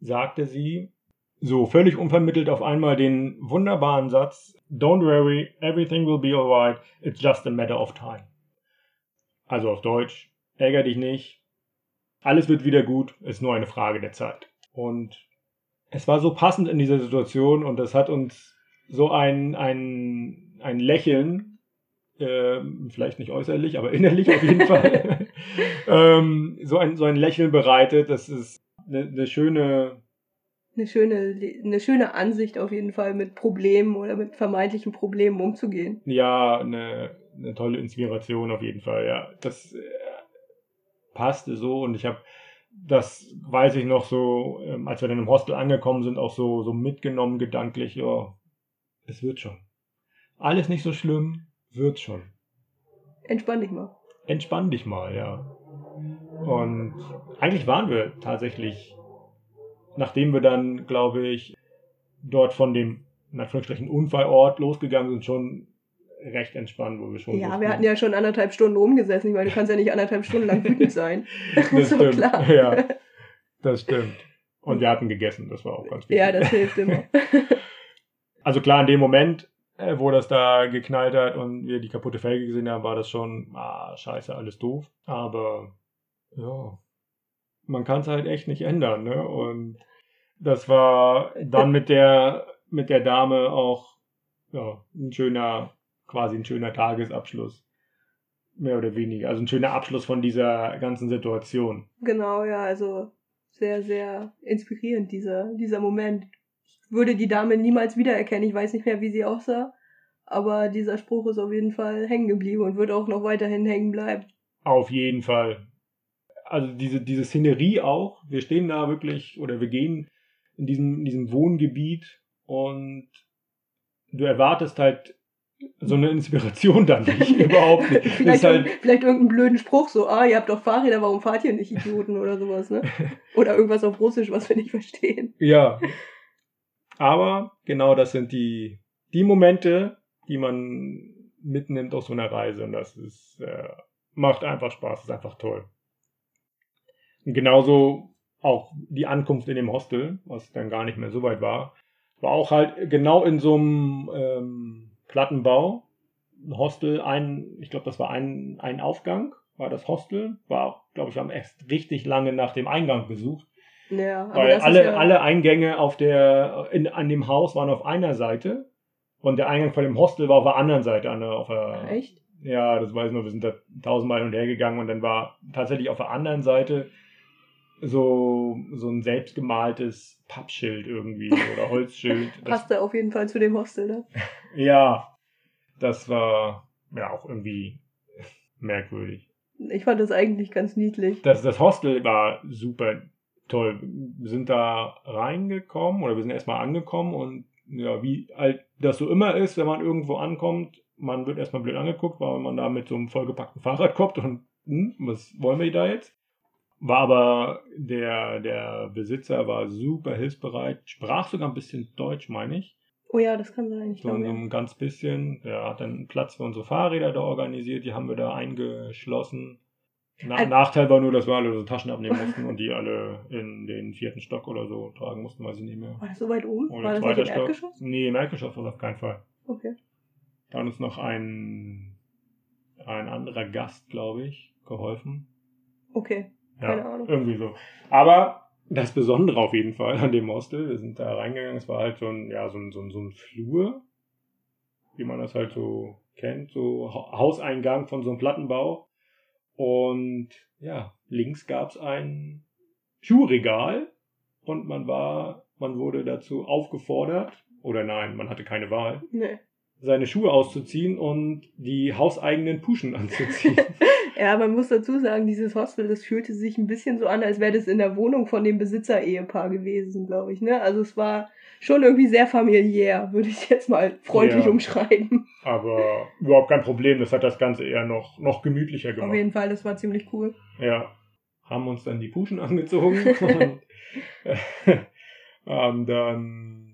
sagte sie, so völlig unvermittelt auf einmal den wunderbaren Satz, Don't worry, everything will be alright, it's just a matter of time. Also auf Deutsch, ärger dich nicht, alles wird wieder gut, ist nur eine Frage der Zeit. Und es war so passend in dieser Situation und das hat uns so ein, ein, ein Lächeln, äh, vielleicht nicht äußerlich, aber innerlich auf jeden Fall, ähm, so, ein, so ein Lächeln bereitet. Das ist eine, eine schöne eine schöne, eine schöne Ansicht auf jeden Fall, mit Problemen oder mit vermeintlichen Problemen umzugehen. Ja, eine, eine tolle Inspiration auf jeden Fall, ja. Das äh, passte so und ich habe, das weiß ich noch so, ähm, als wir dann im Hostel angekommen sind, auch so, so mitgenommen gedanklich, ja, es wird schon. Alles nicht so schlimm, wird schon. Entspann dich mal. Entspann dich mal, ja. Und eigentlich waren wir tatsächlich nachdem wir dann, glaube ich, dort von dem, in Anführungsstrichen, Unfallort losgegangen sind, schon recht entspannt, wo wir schon. Ja, wussten. wir hatten ja schon anderthalb Stunden rumgesessen. Ich meine, du kannst ja nicht anderthalb Stunden lang wütend sein. Das, das stimmt. Klar. Ja, das stimmt. Und wir hatten gegessen, das war auch ganz wichtig. Ja, das hilft immer. also klar, in dem Moment, äh, wo das da geknallt hat und wir die kaputte Felge gesehen haben, war das schon, ah, scheiße, alles doof. Aber ja, man kann es halt echt nicht ändern, ne? Und das war dann mit der mit der Dame auch ja, ein schöner, quasi ein schöner Tagesabschluss. Mehr oder weniger. Also ein schöner Abschluss von dieser ganzen Situation. Genau, ja, also sehr, sehr inspirierend, dieser, dieser Moment. Ich würde die Dame niemals wiedererkennen. Ich weiß nicht mehr, wie sie aussah. Aber dieser Spruch ist auf jeden Fall hängen geblieben und wird auch noch weiterhin hängen bleiben. Auf jeden Fall also diese, diese Szenerie auch. Wir stehen da wirklich oder wir gehen in diesem, in diesem Wohngebiet und du erwartest halt so eine Inspiration dann nicht, überhaupt nicht. vielleicht, halt, vielleicht irgendeinen blöden Spruch, so, ah, ihr habt doch Fahrräder, warum fahrt ihr nicht, Idioten, oder sowas, ne? Oder irgendwas auf Russisch, was wir nicht verstehen. Ja. Aber genau das sind die, die Momente, die man mitnimmt aus so einer Reise und das ist, äh, macht einfach Spaß, ist einfach toll. Und genauso auch die Ankunft in dem Hostel, was dann gar nicht mehr so weit war, war auch halt genau in so einem ähm, Plattenbau. Ein Hostel, ein, ich glaube, das war ein, ein Aufgang, war das Hostel, war, glaube ich, haben erst richtig lange nach dem Eingang gesucht. Ja, aber weil alle, ja alle Eingänge auf der, in, an dem Haus waren auf einer Seite und der Eingang von dem Hostel war auf der anderen Seite. An der, auf der, Echt? Ja, das weiß ich noch, wir sind da tausendmal hin und her gegangen und dann war tatsächlich auf der anderen Seite so, so ein selbstgemaltes Pappschild irgendwie oder Holzschild. Passte auf jeden Fall zu dem Hostel, ne? ja, das war ja auch irgendwie merkwürdig. Ich fand das eigentlich ganz niedlich. Das, das Hostel war super toll. Wir sind da reingekommen oder wir sind erstmal angekommen und ja, wie halt das so immer ist, wenn man irgendwo ankommt, man wird erstmal blöd angeguckt, weil man da mit so einem vollgepackten Fahrrad kommt und hm, was wollen wir da jetzt? War aber der, der Besitzer war super hilfsbereit, sprach sogar ein bisschen Deutsch, meine ich. Oh ja, das kann sein. Ich So, glaube, so ja. ein ganz bisschen. Er hat dann Platz für unsere Fahrräder da organisiert, die haben wir da eingeschlossen. Na, Al- Nachteil war nur, dass wir alle so Taschen abnehmen mussten und die alle in den vierten Stock oder so tragen mussten, weiß ich nicht mehr. War das so weit oben? Oder War das nicht im Stock. Erdgeschoss? Nee, im Erdgeschoss war das auf keinen Fall. Okay. Da hat uns noch ein, ein anderer Gast, glaube ich, geholfen. Okay. Keine Ahnung. Irgendwie so. Aber das Besondere auf jeden Fall an dem Hostel, wir sind da reingegangen, es war halt so ein, ja, so ein, so ein, so ein Flur, wie man das halt so kennt, so Ha- Hauseingang von so einem Plattenbau. Und ja, links gab es ein Schuhregal und man war, man wurde dazu aufgefordert, oder nein, man hatte keine Wahl, Nee. Seine Schuhe auszuziehen und die hauseigenen Puschen anzuziehen. Ja, man muss dazu sagen, dieses Hostel, das fühlte sich ein bisschen so an, als wäre das in der Wohnung von dem Besitzer-Ehepaar gewesen, glaube ich. Ne? Also es war schon irgendwie sehr familiär, würde ich jetzt mal freundlich Ja. umschreiben. Aber überhaupt kein Problem, das hat das Ganze eher noch, noch gemütlicher Auf gemacht. jeden Fall, das war ziemlich cool. Ja, haben uns dann die Puschen angezogen und äh, haben dann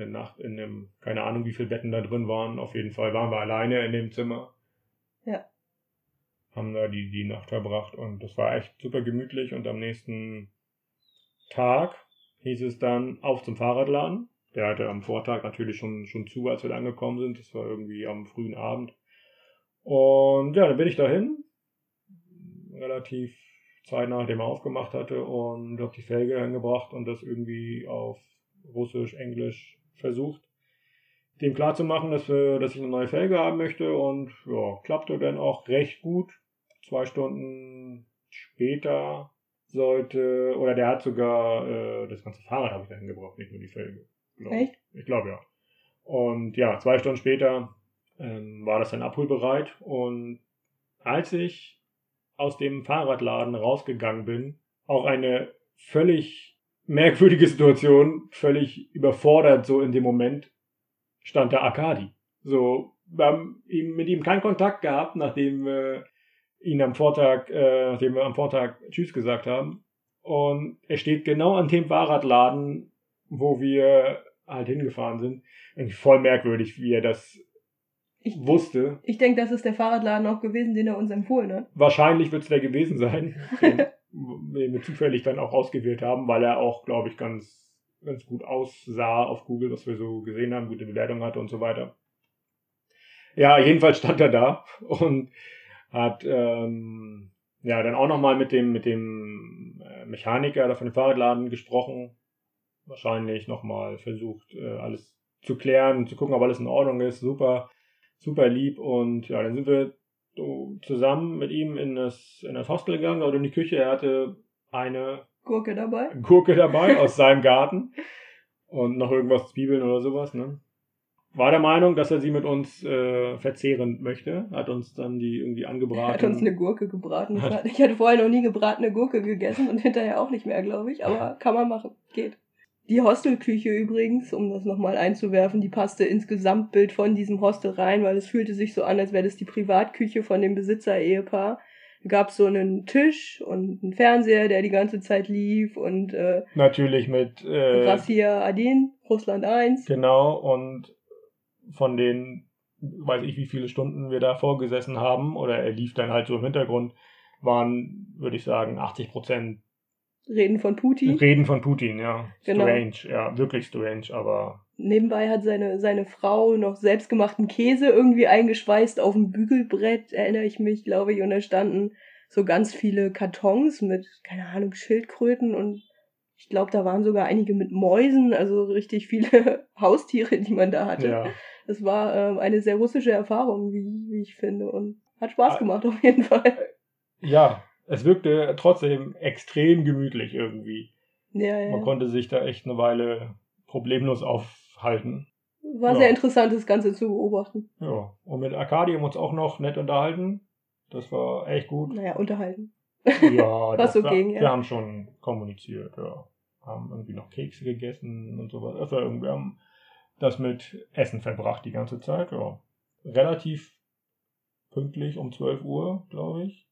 eine Nacht in dem, keine Ahnung wie viele Betten da drin waren, auf jeden Fall waren wir alleine in dem Zimmer. Ja. Haben da die, die Nacht verbracht und das war echt super gemütlich und am nächsten Tag hieß es dann auf zum Fahrradladen. Der hatte am Vortag natürlich schon, schon zu, als wir da angekommen sind. Das war irgendwie am frühen Abend. Und ja, dann bin ich dahin. Relativ zeitnah, nachdem er aufgemacht hatte und habe die Felge angebracht und das irgendwie auf Russisch, Englisch versucht, dem klarzumachen, dass, dass ich eine neue Felge haben möchte und ja, klappte dann auch recht gut. Zwei Stunden später sollte, oder der hat sogar äh, das ganze Fahrrad habe ich dahin gebracht, nicht nur die Felge. glaub ich. Echt? Ich glaube ja. Und ja, zwei Stunden später ähm, war das dann abholbereit und als ich aus dem Fahrradladen rausgegangen bin, auch eine völlig merkwürdige Situation, völlig überfordert so in dem Moment, stand der Akadi. So, wir haben mit ihm keinen Kontakt gehabt, nachdem wir ihn am Vortag, äh, nachdem wir am Vortag Tschüss gesagt haben. Und er steht genau an dem Fahrradladen, wo wir halt hingefahren sind. Voll merkwürdig, wie er das Ich, wusste. ich denke, das ist der Fahrradladen auch gewesen, den er uns empfohlen hat. Wahrscheinlich wird es der gewesen sein, den, wir zufällig dann auch ausgewählt haben, weil er auch, glaube ich, ganz, ganz gut aussah auf Google, was wir so gesehen haben, gute Bewertung hatte und so weiter. Ja, jedenfalls stand er da und hat ähm, ja dann auch nochmal mit dem, mit dem äh, Mechaniker da von dem Fahrradladen gesprochen. Wahrscheinlich nochmal versucht, äh, alles zu klären, zu gucken, ob alles in Ordnung ist. Super, super lieb. Und ja, dann sind wir zusammen mit ihm in das, in das Hostel gegangen oder in die Küche. Er hatte eine Gurke dabei. Gurke dabei aus seinem Garten und noch irgendwas Zwiebeln oder sowas. Ne? War der Meinung, dass er sie mit uns äh, verzehren möchte. Hat uns dann die irgendwie Er angebraten. hat uns eine Gurke gebraten. Ich hatte vorher noch nie gebratene Gurke gegessen und hinterher auch nicht mehr, glaube ich. Aber kann man machen. Geht. Die Hostelküche übrigens, um das nochmal einzuwerfen, die passte ins Gesamtbild von diesem Hostel rein, weil es fühlte sich so an, als wäre das die Privatküche von dem Besitzer-Ehepaar. Da gab so einen Tisch und einen Fernseher, der die ganze Zeit lief und äh, Natürlich mit äh, Rassia Adin, Russland 1. Genau, und von den, weiß ich, wie viele Stunden wir da vorgesessen haben, oder er lief dann halt so im Hintergrund, waren, würde ich sagen, 80 Prozent Reden von Putin. Reden von Putin, ja. Genau. Strange, ja, wirklich strange, aber Nebenbei hat seine, seine Frau noch selbstgemachten Käse irgendwie eingeschweißt auf dem Bügelbrett, erinnere ich mich, glaube ich. Und da standen so ganz viele Kartons mit, keine Ahnung, Schildkröten und ich glaube, da waren sogar einige mit Mäusen, also richtig viele Haustiere, die man da hatte. ja. Das war ähm, eine sehr russische Erfahrung, wie, wie ich finde. Und hat Spaß Ah. gemacht auf jeden Fall. Ja, es wirkte trotzdem extrem gemütlich irgendwie. Ja, Man ja. konnte sich da echt eine Weile problemlos aufhalten. War Ja. sehr interessant, das Ganze zu beobachten. Ja, und mit Arkadi haben wir uns auch noch nett unterhalten. Das war echt gut. Naja, unterhalten. Ja, Was so wir, ging, ja. wir haben schon kommuniziert, ja. Haben irgendwie noch Kekse gegessen und sowas. Also irgendwie haben das mit Essen verbracht die ganze Zeit, ja. Relativ pünktlich um 12 Uhr, glaube ich.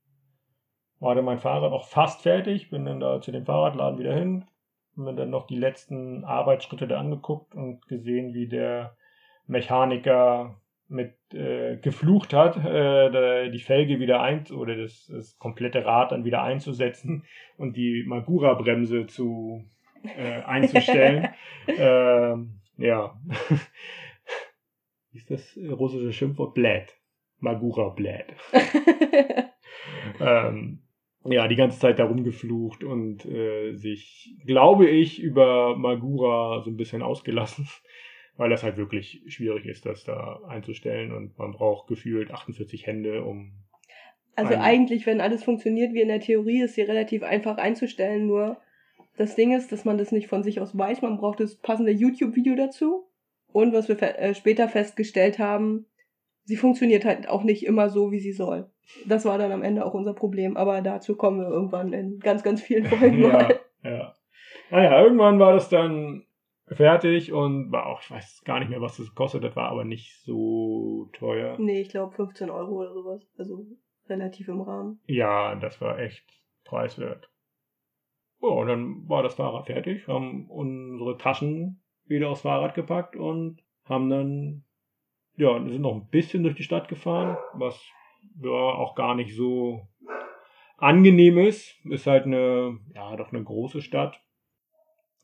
War dann mein Fahrrad auch fast fertig, bin dann da zu dem Fahrradladen wieder hin, mir dann noch die letzten Arbeitsschritte da angeguckt und gesehen, wie der Mechaniker mit äh, geflucht hat, äh, die Felge wieder ein oder das, das komplette Rad dann wieder einzusetzen und die Magura-Bremse zu äh, einzustellen. ähm, ja. Wie ist das russische Schimpfwort? Blät. Magura Blät. ähm, ja, die ganze Zeit da rumgeflucht und äh, sich, glaube ich, über Magura so ein bisschen ausgelassen, weil das halt wirklich schwierig ist, das da einzustellen und man braucht gefühlt 48 Hände, um. Also eigentlich, wenn alles funktioniert wie in der Theorie, ist sie relativ einfach einzustellen. Nur das Ding ist, dass man das nicht von sich aus weiß. Man braucht das passende YouTube-Video dazu. Und was wir fe äh, später festgestellt haben, sie funktioniert halt auch nicht immer so, wie sie soll. Das war dann am Ende auch unser Problem. Aber dazu kommen wir irgendwann in ganz, ganz vielen Folgen ja, mal. ja. Naja, irgendwann war das dann fertig und war auch, ich weiß gar nicht mehr, was das gekostet hat, war aber nicht so teuer. Nee, ich glaube 15 Euro oder sowas. Also relativ im Rahmen. Ja, das war echt preiswert. Ja, und dann war das Fahrrad fertig, haben unsere Taschen wieder aufs Fahrrad gepackt und haben dann, ja, sind noch ein bisschen durch die Stadt gefahren, was ja auch gar nicht so angenehm ist. Ist halt eine, ja, doch eine große Stadt.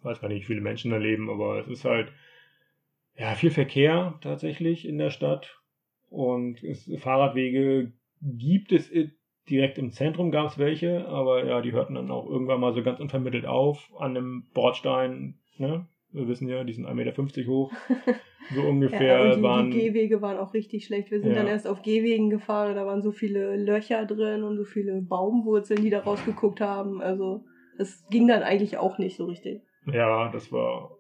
Weiß gar nicht, wie viele Menschen da leben, aber es ist halt, ja, viel Verkehr tatsächlich in der Stadt. Und es, Fahrradwege gibt es direkt im Zentrum gab es welche, aber ja, die hörten dann auch irgendwann mal so ganz unvermittelt auf an einem Bordstein, ne? Wir wissen ja, die sind 1,50 Meter hoch. So ungefähr ja, und die, waren. die Gehwege waren auch richtig schlecht. Wir sind Ja. dann erst auf Gehwegen gefahren und da waren so viele Löcher drin und so viele Baumwurzeln, die da rausgeguckt haben. Also es ging dann eigentlich auch nicht so richtig. Ja, das war.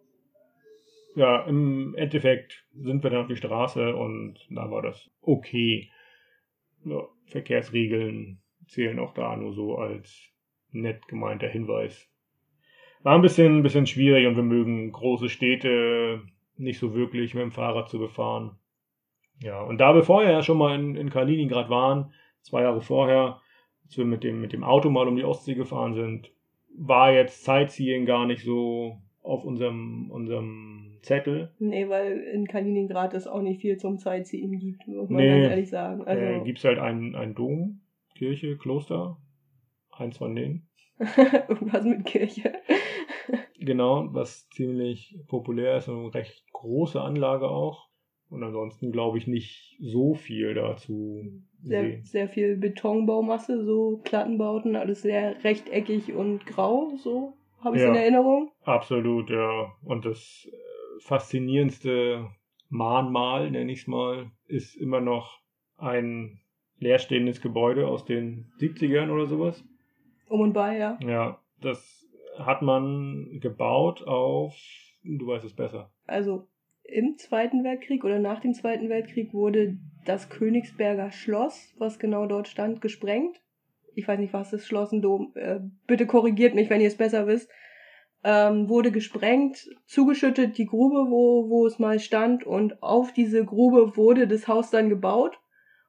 Ja, im Endeffekt sind wir dann auf die Straße und da war das okay. Ja, Verkehrsregeln zählen auch da nur so als nett gemeinter Hinweis. War ein bisschen, ein bisschen schwierig und wir mögen große Städte nicht so wirklich mit dem Fahrrad zu befahren. Ja, und da wir vorher ja schon mal in, in Kaliningrad waren, zwei Jahre vorher, als wir mit dem, mit dem Auto mal um die Ostsee gefahren sind, war jetzt Sightseeing gar nicht so auf unserem, unserem Zettel. Nee, weil in Kaliningrad es auch nicht viel zum Sightseeing gibt, muss man Nee. ganz ehrlich sagen. Also äh, Gibt es halt einen, einen Dom, Kirche, Kloster, eins von denen. irgendwas mit Kirche. Genau, was ziemlich populär ist und eine recht große Anlage auch. Und ansonsten glaube ich nicht so viel dazu Sehr, sehr viel Betonbaumasse, so Plattenbauten, alles sehr rechteckig und grau, so habe ich Ja. in Erinnerung. Absolut, ja. Und das äh, faszinierendste Mahnmal, nenne ich es mal, ist immer noch ein leerstehendes Gebäude aus den 70ern oder sowas. Um und bei, ja. Ja, das hat man gebaut auf, du weißt es besser. Also im Zweiten Weltkrieg oder nach dem Zweiten Weltkrieg wurde das Königsberger Schloss, was genau dort stand, gesprengt. Ich weiß nicht, was das Schloss ein Dom. Äh, bitte korrigiert mich, wenn ihr es besser wisst. Ähm, wurde gesprengt, zugeschüttet die Grube, wo, wo es mal stand, und auf diese Grube wurde das Haus dann gebaut.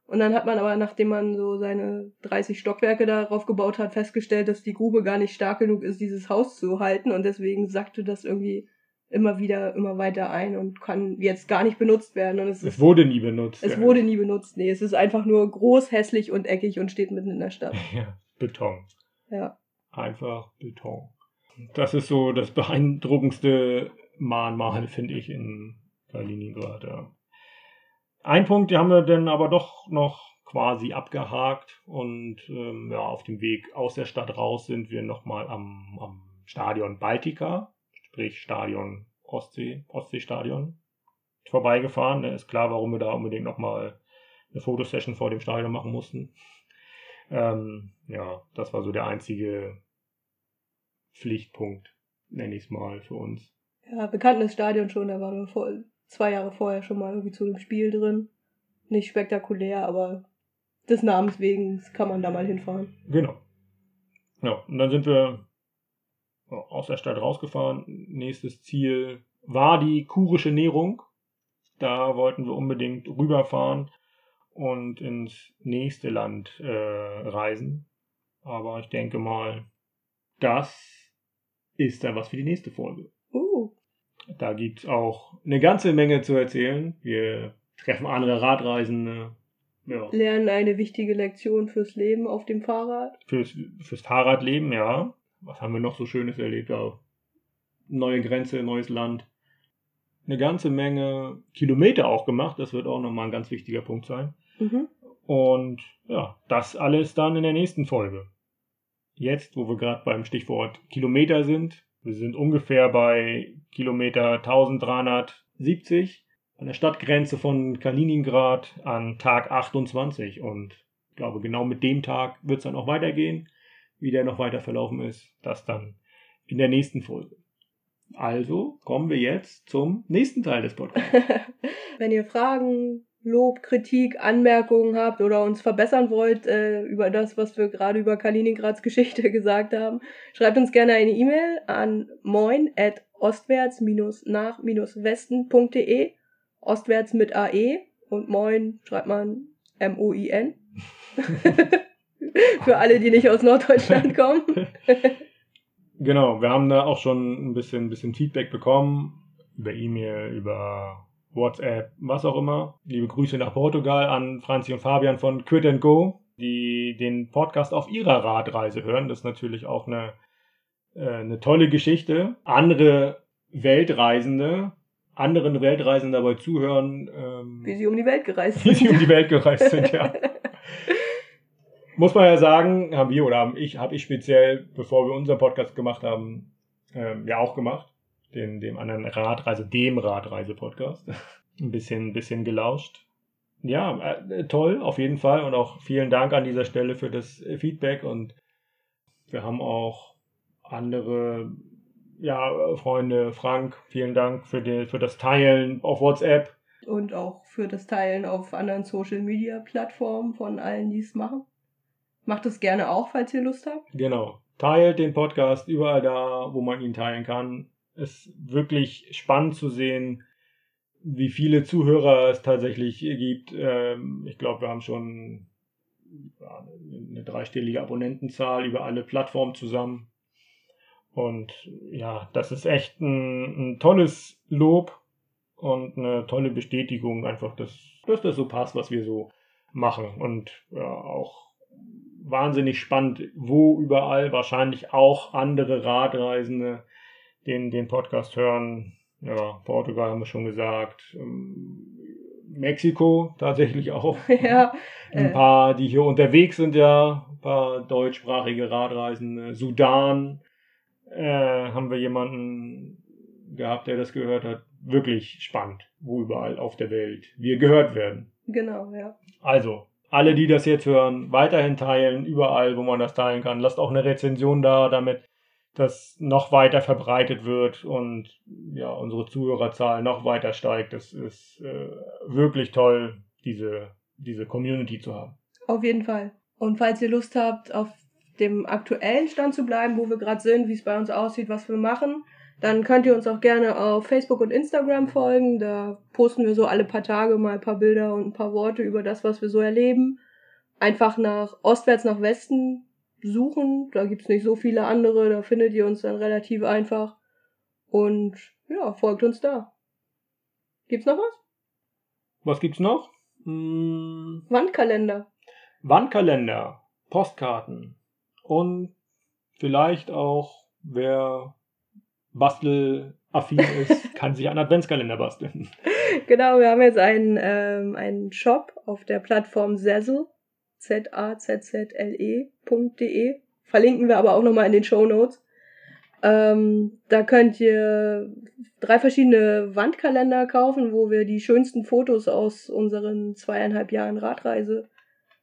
Und dann hat man aber, nachdem man so seine 30 Stockwerke darauf gebaut hat, festgestellt, dass die Grube gar nicht stark genug ist, dieses Haus zu halten. Und deswegen sackte das irgendwie immer wieder, immer weiter ein und kann jetzt gar nicht benutzt werden. Und es, Es ist, wurde nie benutzt. es ja. wurde nie benutzt. Nee, es ist einfach nur groß, hässlich und eckig und steht mitten in der Stadt. Ja, Beton. Ja. Einfach Beton. Das ist so das beeindruckendste Mahnmal, finde ich, in Kaliningrad. Ja. Ein Punkt, den haben wir dann aber doch noch quasi abgehakt und ähm, ja, auf dem Weg aus der Stadt raus sind wir nochmal am, am Stadion Baltica, sprich Stadion Ostsee, Ostseestadion, vorbeigefahren. Da ist klar, warum wir da unbedingt nochmal eine Fotosession vor dem Stadion machen mussten. Ähm, ja, das war so der einzige Pflichtpunkt, nenne ich es mal, für uns. Ja, bekanntes Stadion schon, da waren wir vor, zwei Jahre vorher schon mal irgendwie zu einem Spiel drin. Nicht spektakulär, aber des Namens wegen kann man da mal hinfahren. Genau. Ja, und dann sind wir aus der Stadt rausgefahren. Nächstes Ziel war die kurische Nährung. Da wollten wir unbedingt rüberfahren und ins nächste Land äh, reisen. Aber ich denke mal, das ist dann was für die nächste Folge. Uh. Da gibt's auch eine ganze Menge zu erzählen. Wir treffen andere Radreisende. Ja. Lernen eine wichtige Lektion fürs Leben auf dem Fahrrad. Fürs, fürs Fahrradleben, ja. Was haben wir noch so Schönes erlebt? Ja. Neue Grenze, neues Land. Eine ganze Menge Kilometer auch gemacht. Das wird auch nochmal ein ganz wichtiger Punkt sein. Mhm. Und ja, das alles dann in der nächsten Folge. Jetzt, wo wir gerade beim Stichwort Kilometer sind, wir sind ungefähr bei Kilometer 1370 an der Stadtgrenze von Kaliningrad an Tag 28 und ich glaube genau mit dem Tag wird es dann auch weitergehen. Wie der noch weiter verlaufen ist, das dann in der nächsten Folge. Also kommen wir jetzt zum nächsten Teil des Podcasts. Wenn ihr Fragen, Lob, Kritik, Anmerkungen habt oder uns verbessern wollt äh, über das, was wir gerade über Kaliningrads Geschichte gesagt haben, schreibt uns gerne eine E-Mail an moin at ostwärts-nach-westen.de ostwärts mit AE und moin schreibt man M-O-I-N. Für alle, die nicht aus Norddeutschland kommen. genau, wir haben da auch schon ein bisschen, ein bisschen Feedback bekommen über E-Mail, über WhatsApp, was auch immer. Liebe Grüße nach Portugal an Franzi und Fabian von Quit Go, die den Podcast auf ihrer Radreise hören. Das ist natürlich auch eine, äh, eine tolle Geschichte. Andere Weltreisende, anderen Weltreisenden dabei zuhören. Ähm, Wie sie um die Welt gereist wie sind. sie um die Welt gereist sind, ja. Muss man ja sagen, haben wir oder haben ich, habe ich speziell, bevor wir unseren Podcast gemacht haben, ähm, ja auch gemacht. Den, dem anderen Radreise, dem Radreise-Podcast. ein bisschen, ein bisschen gelauscht. Ja, äh, toll, auf jeden Fall. Und auch vielen Dank an dieser Stelle für das Feedback. Und wir haben auch andere ja, Freunde, Frank, vielen Dank für, die, für das Teilen auf WhatsApp. Und auch für das Teilen auf anderen Social Media Plattformen von allen, die es machen. Macht es gerne auch, falls ihr Lust habt. Genau. Teilt den Podcast überall da, wo man ihn teilen kann. Es ist wirklich spannend zu sehen, wie viele Zuhörer es tatsächlich gibt. Ähm, ich glaube, wir haben schon eine dreistellige Abonnentenzahl über alle Plattformen zusammen. Und ja, das ist echt ein, ein tolles Lob und eine tolle Bestätigung, einfach, dass, dass das so passt, was wir so machen. Und ja, auch wahnsinnig spannend, wo überall wahrscheinlich auch andere Radreisende den, den Podcast hören. Ja, Portugal haben wir schon gesagt. Ähm, Mexiko tatsächlich auch. ja. Ein Äh, paar, die hier unterwegs sind, ja. Ein paar deutschsprachige Radreisende. Sudan äh, haben wir jemanden gehabt, der das gehört hat. Wirklich spannend, wo überall auf der Welt wir gehört werden. genau, ja. Also, alle, die das jetzt hören, weiterhin teilen, überall, wo man das teilen kann. Lasst auch eine Rezension da, damit das noch weiter verbreitet wird und ja, unsere Zuhörerzahl noch weiter steigt. Das ist äh, wirklich toll, diese, diese Community zu haben. Auf jeden Fall. Und falls ihr Lust habt, auf dem aktuellen Stand zu bleiben, wo wir gerade sind, wie es bei uns aussieht, was wir machen, dann könnt ihr uns auch gerne auf Facebook und Instagram folgen. Da posten wir so alle paar Tage mal ein paar Bilder und ein paar Worte über das, was wir so erleben. Einfach nach ostwärts nach Westen suchen. Da gibt's nicht so viele andere. Da findet ihr uns dann relativ einfach. Und ja, folgt uns da. Gibt's noch was? Was gibt's noch? Hm, Wandkalender. Wandkalender, Postkarten und vielleicht auch, wer bastelaffin ist, kann sich einen Adventskalender basteln. Genau, wir haben jetzt einen, ähm, einen Shop auf der Plattform Zazzle, Z-A-Z-Z-L-E.de. Verlinken wir aber auch nochmal in den Show Notes. Ähm, da könnt ihr drei verschiedene Wandkalender kaufen, wo wir die schönsten Fotos aus unseren zweieinhalb Jahren Radreise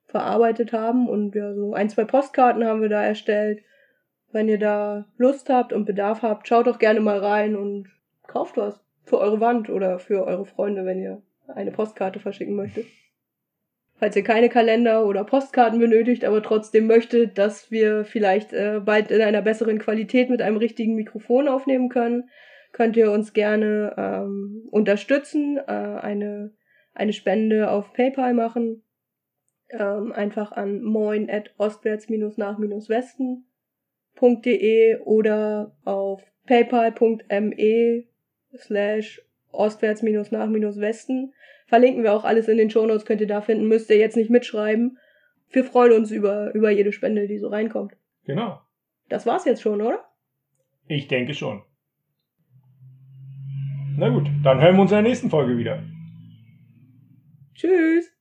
verarbeitet haben. Und ja, so ein, zwei Postkarten haben wir da erstellt. Wenn ihr da Lust habt und Bedarf habt, schaut doch gerne mal rein und kauft was für eure Wand oder für eure Freunde, wenn ihr eine Postkarte verschicken möchtet. Falls ihr keine Kalender oder Postkarten benötigt, aber trotzdem möchtet, dass wir vielleicht äh, bald in einer besseren Qualität mit einem richtigen Mikrofon aufnehmen können, könnt ihr uns gerne ähm, unterstützen, äh, eine, eine Spende auf PayPal machen. Ähm, einfach an moin at ostwärts-nach-westen.de oder auf paypal.me slash ostwärts-nach-westen. Verlinken wir auch alles in den Shownotes, könnt ihr da finden, müsst ihr jetzt nicht mitschreiben. Wir freuen uns über, über jede Spende, die so reinkommt. Genau. Das war's jetzt schon, oder? Ich denke schon. Na gut, dann hören wir uns in der nächsten Folge wieder. Tschüss.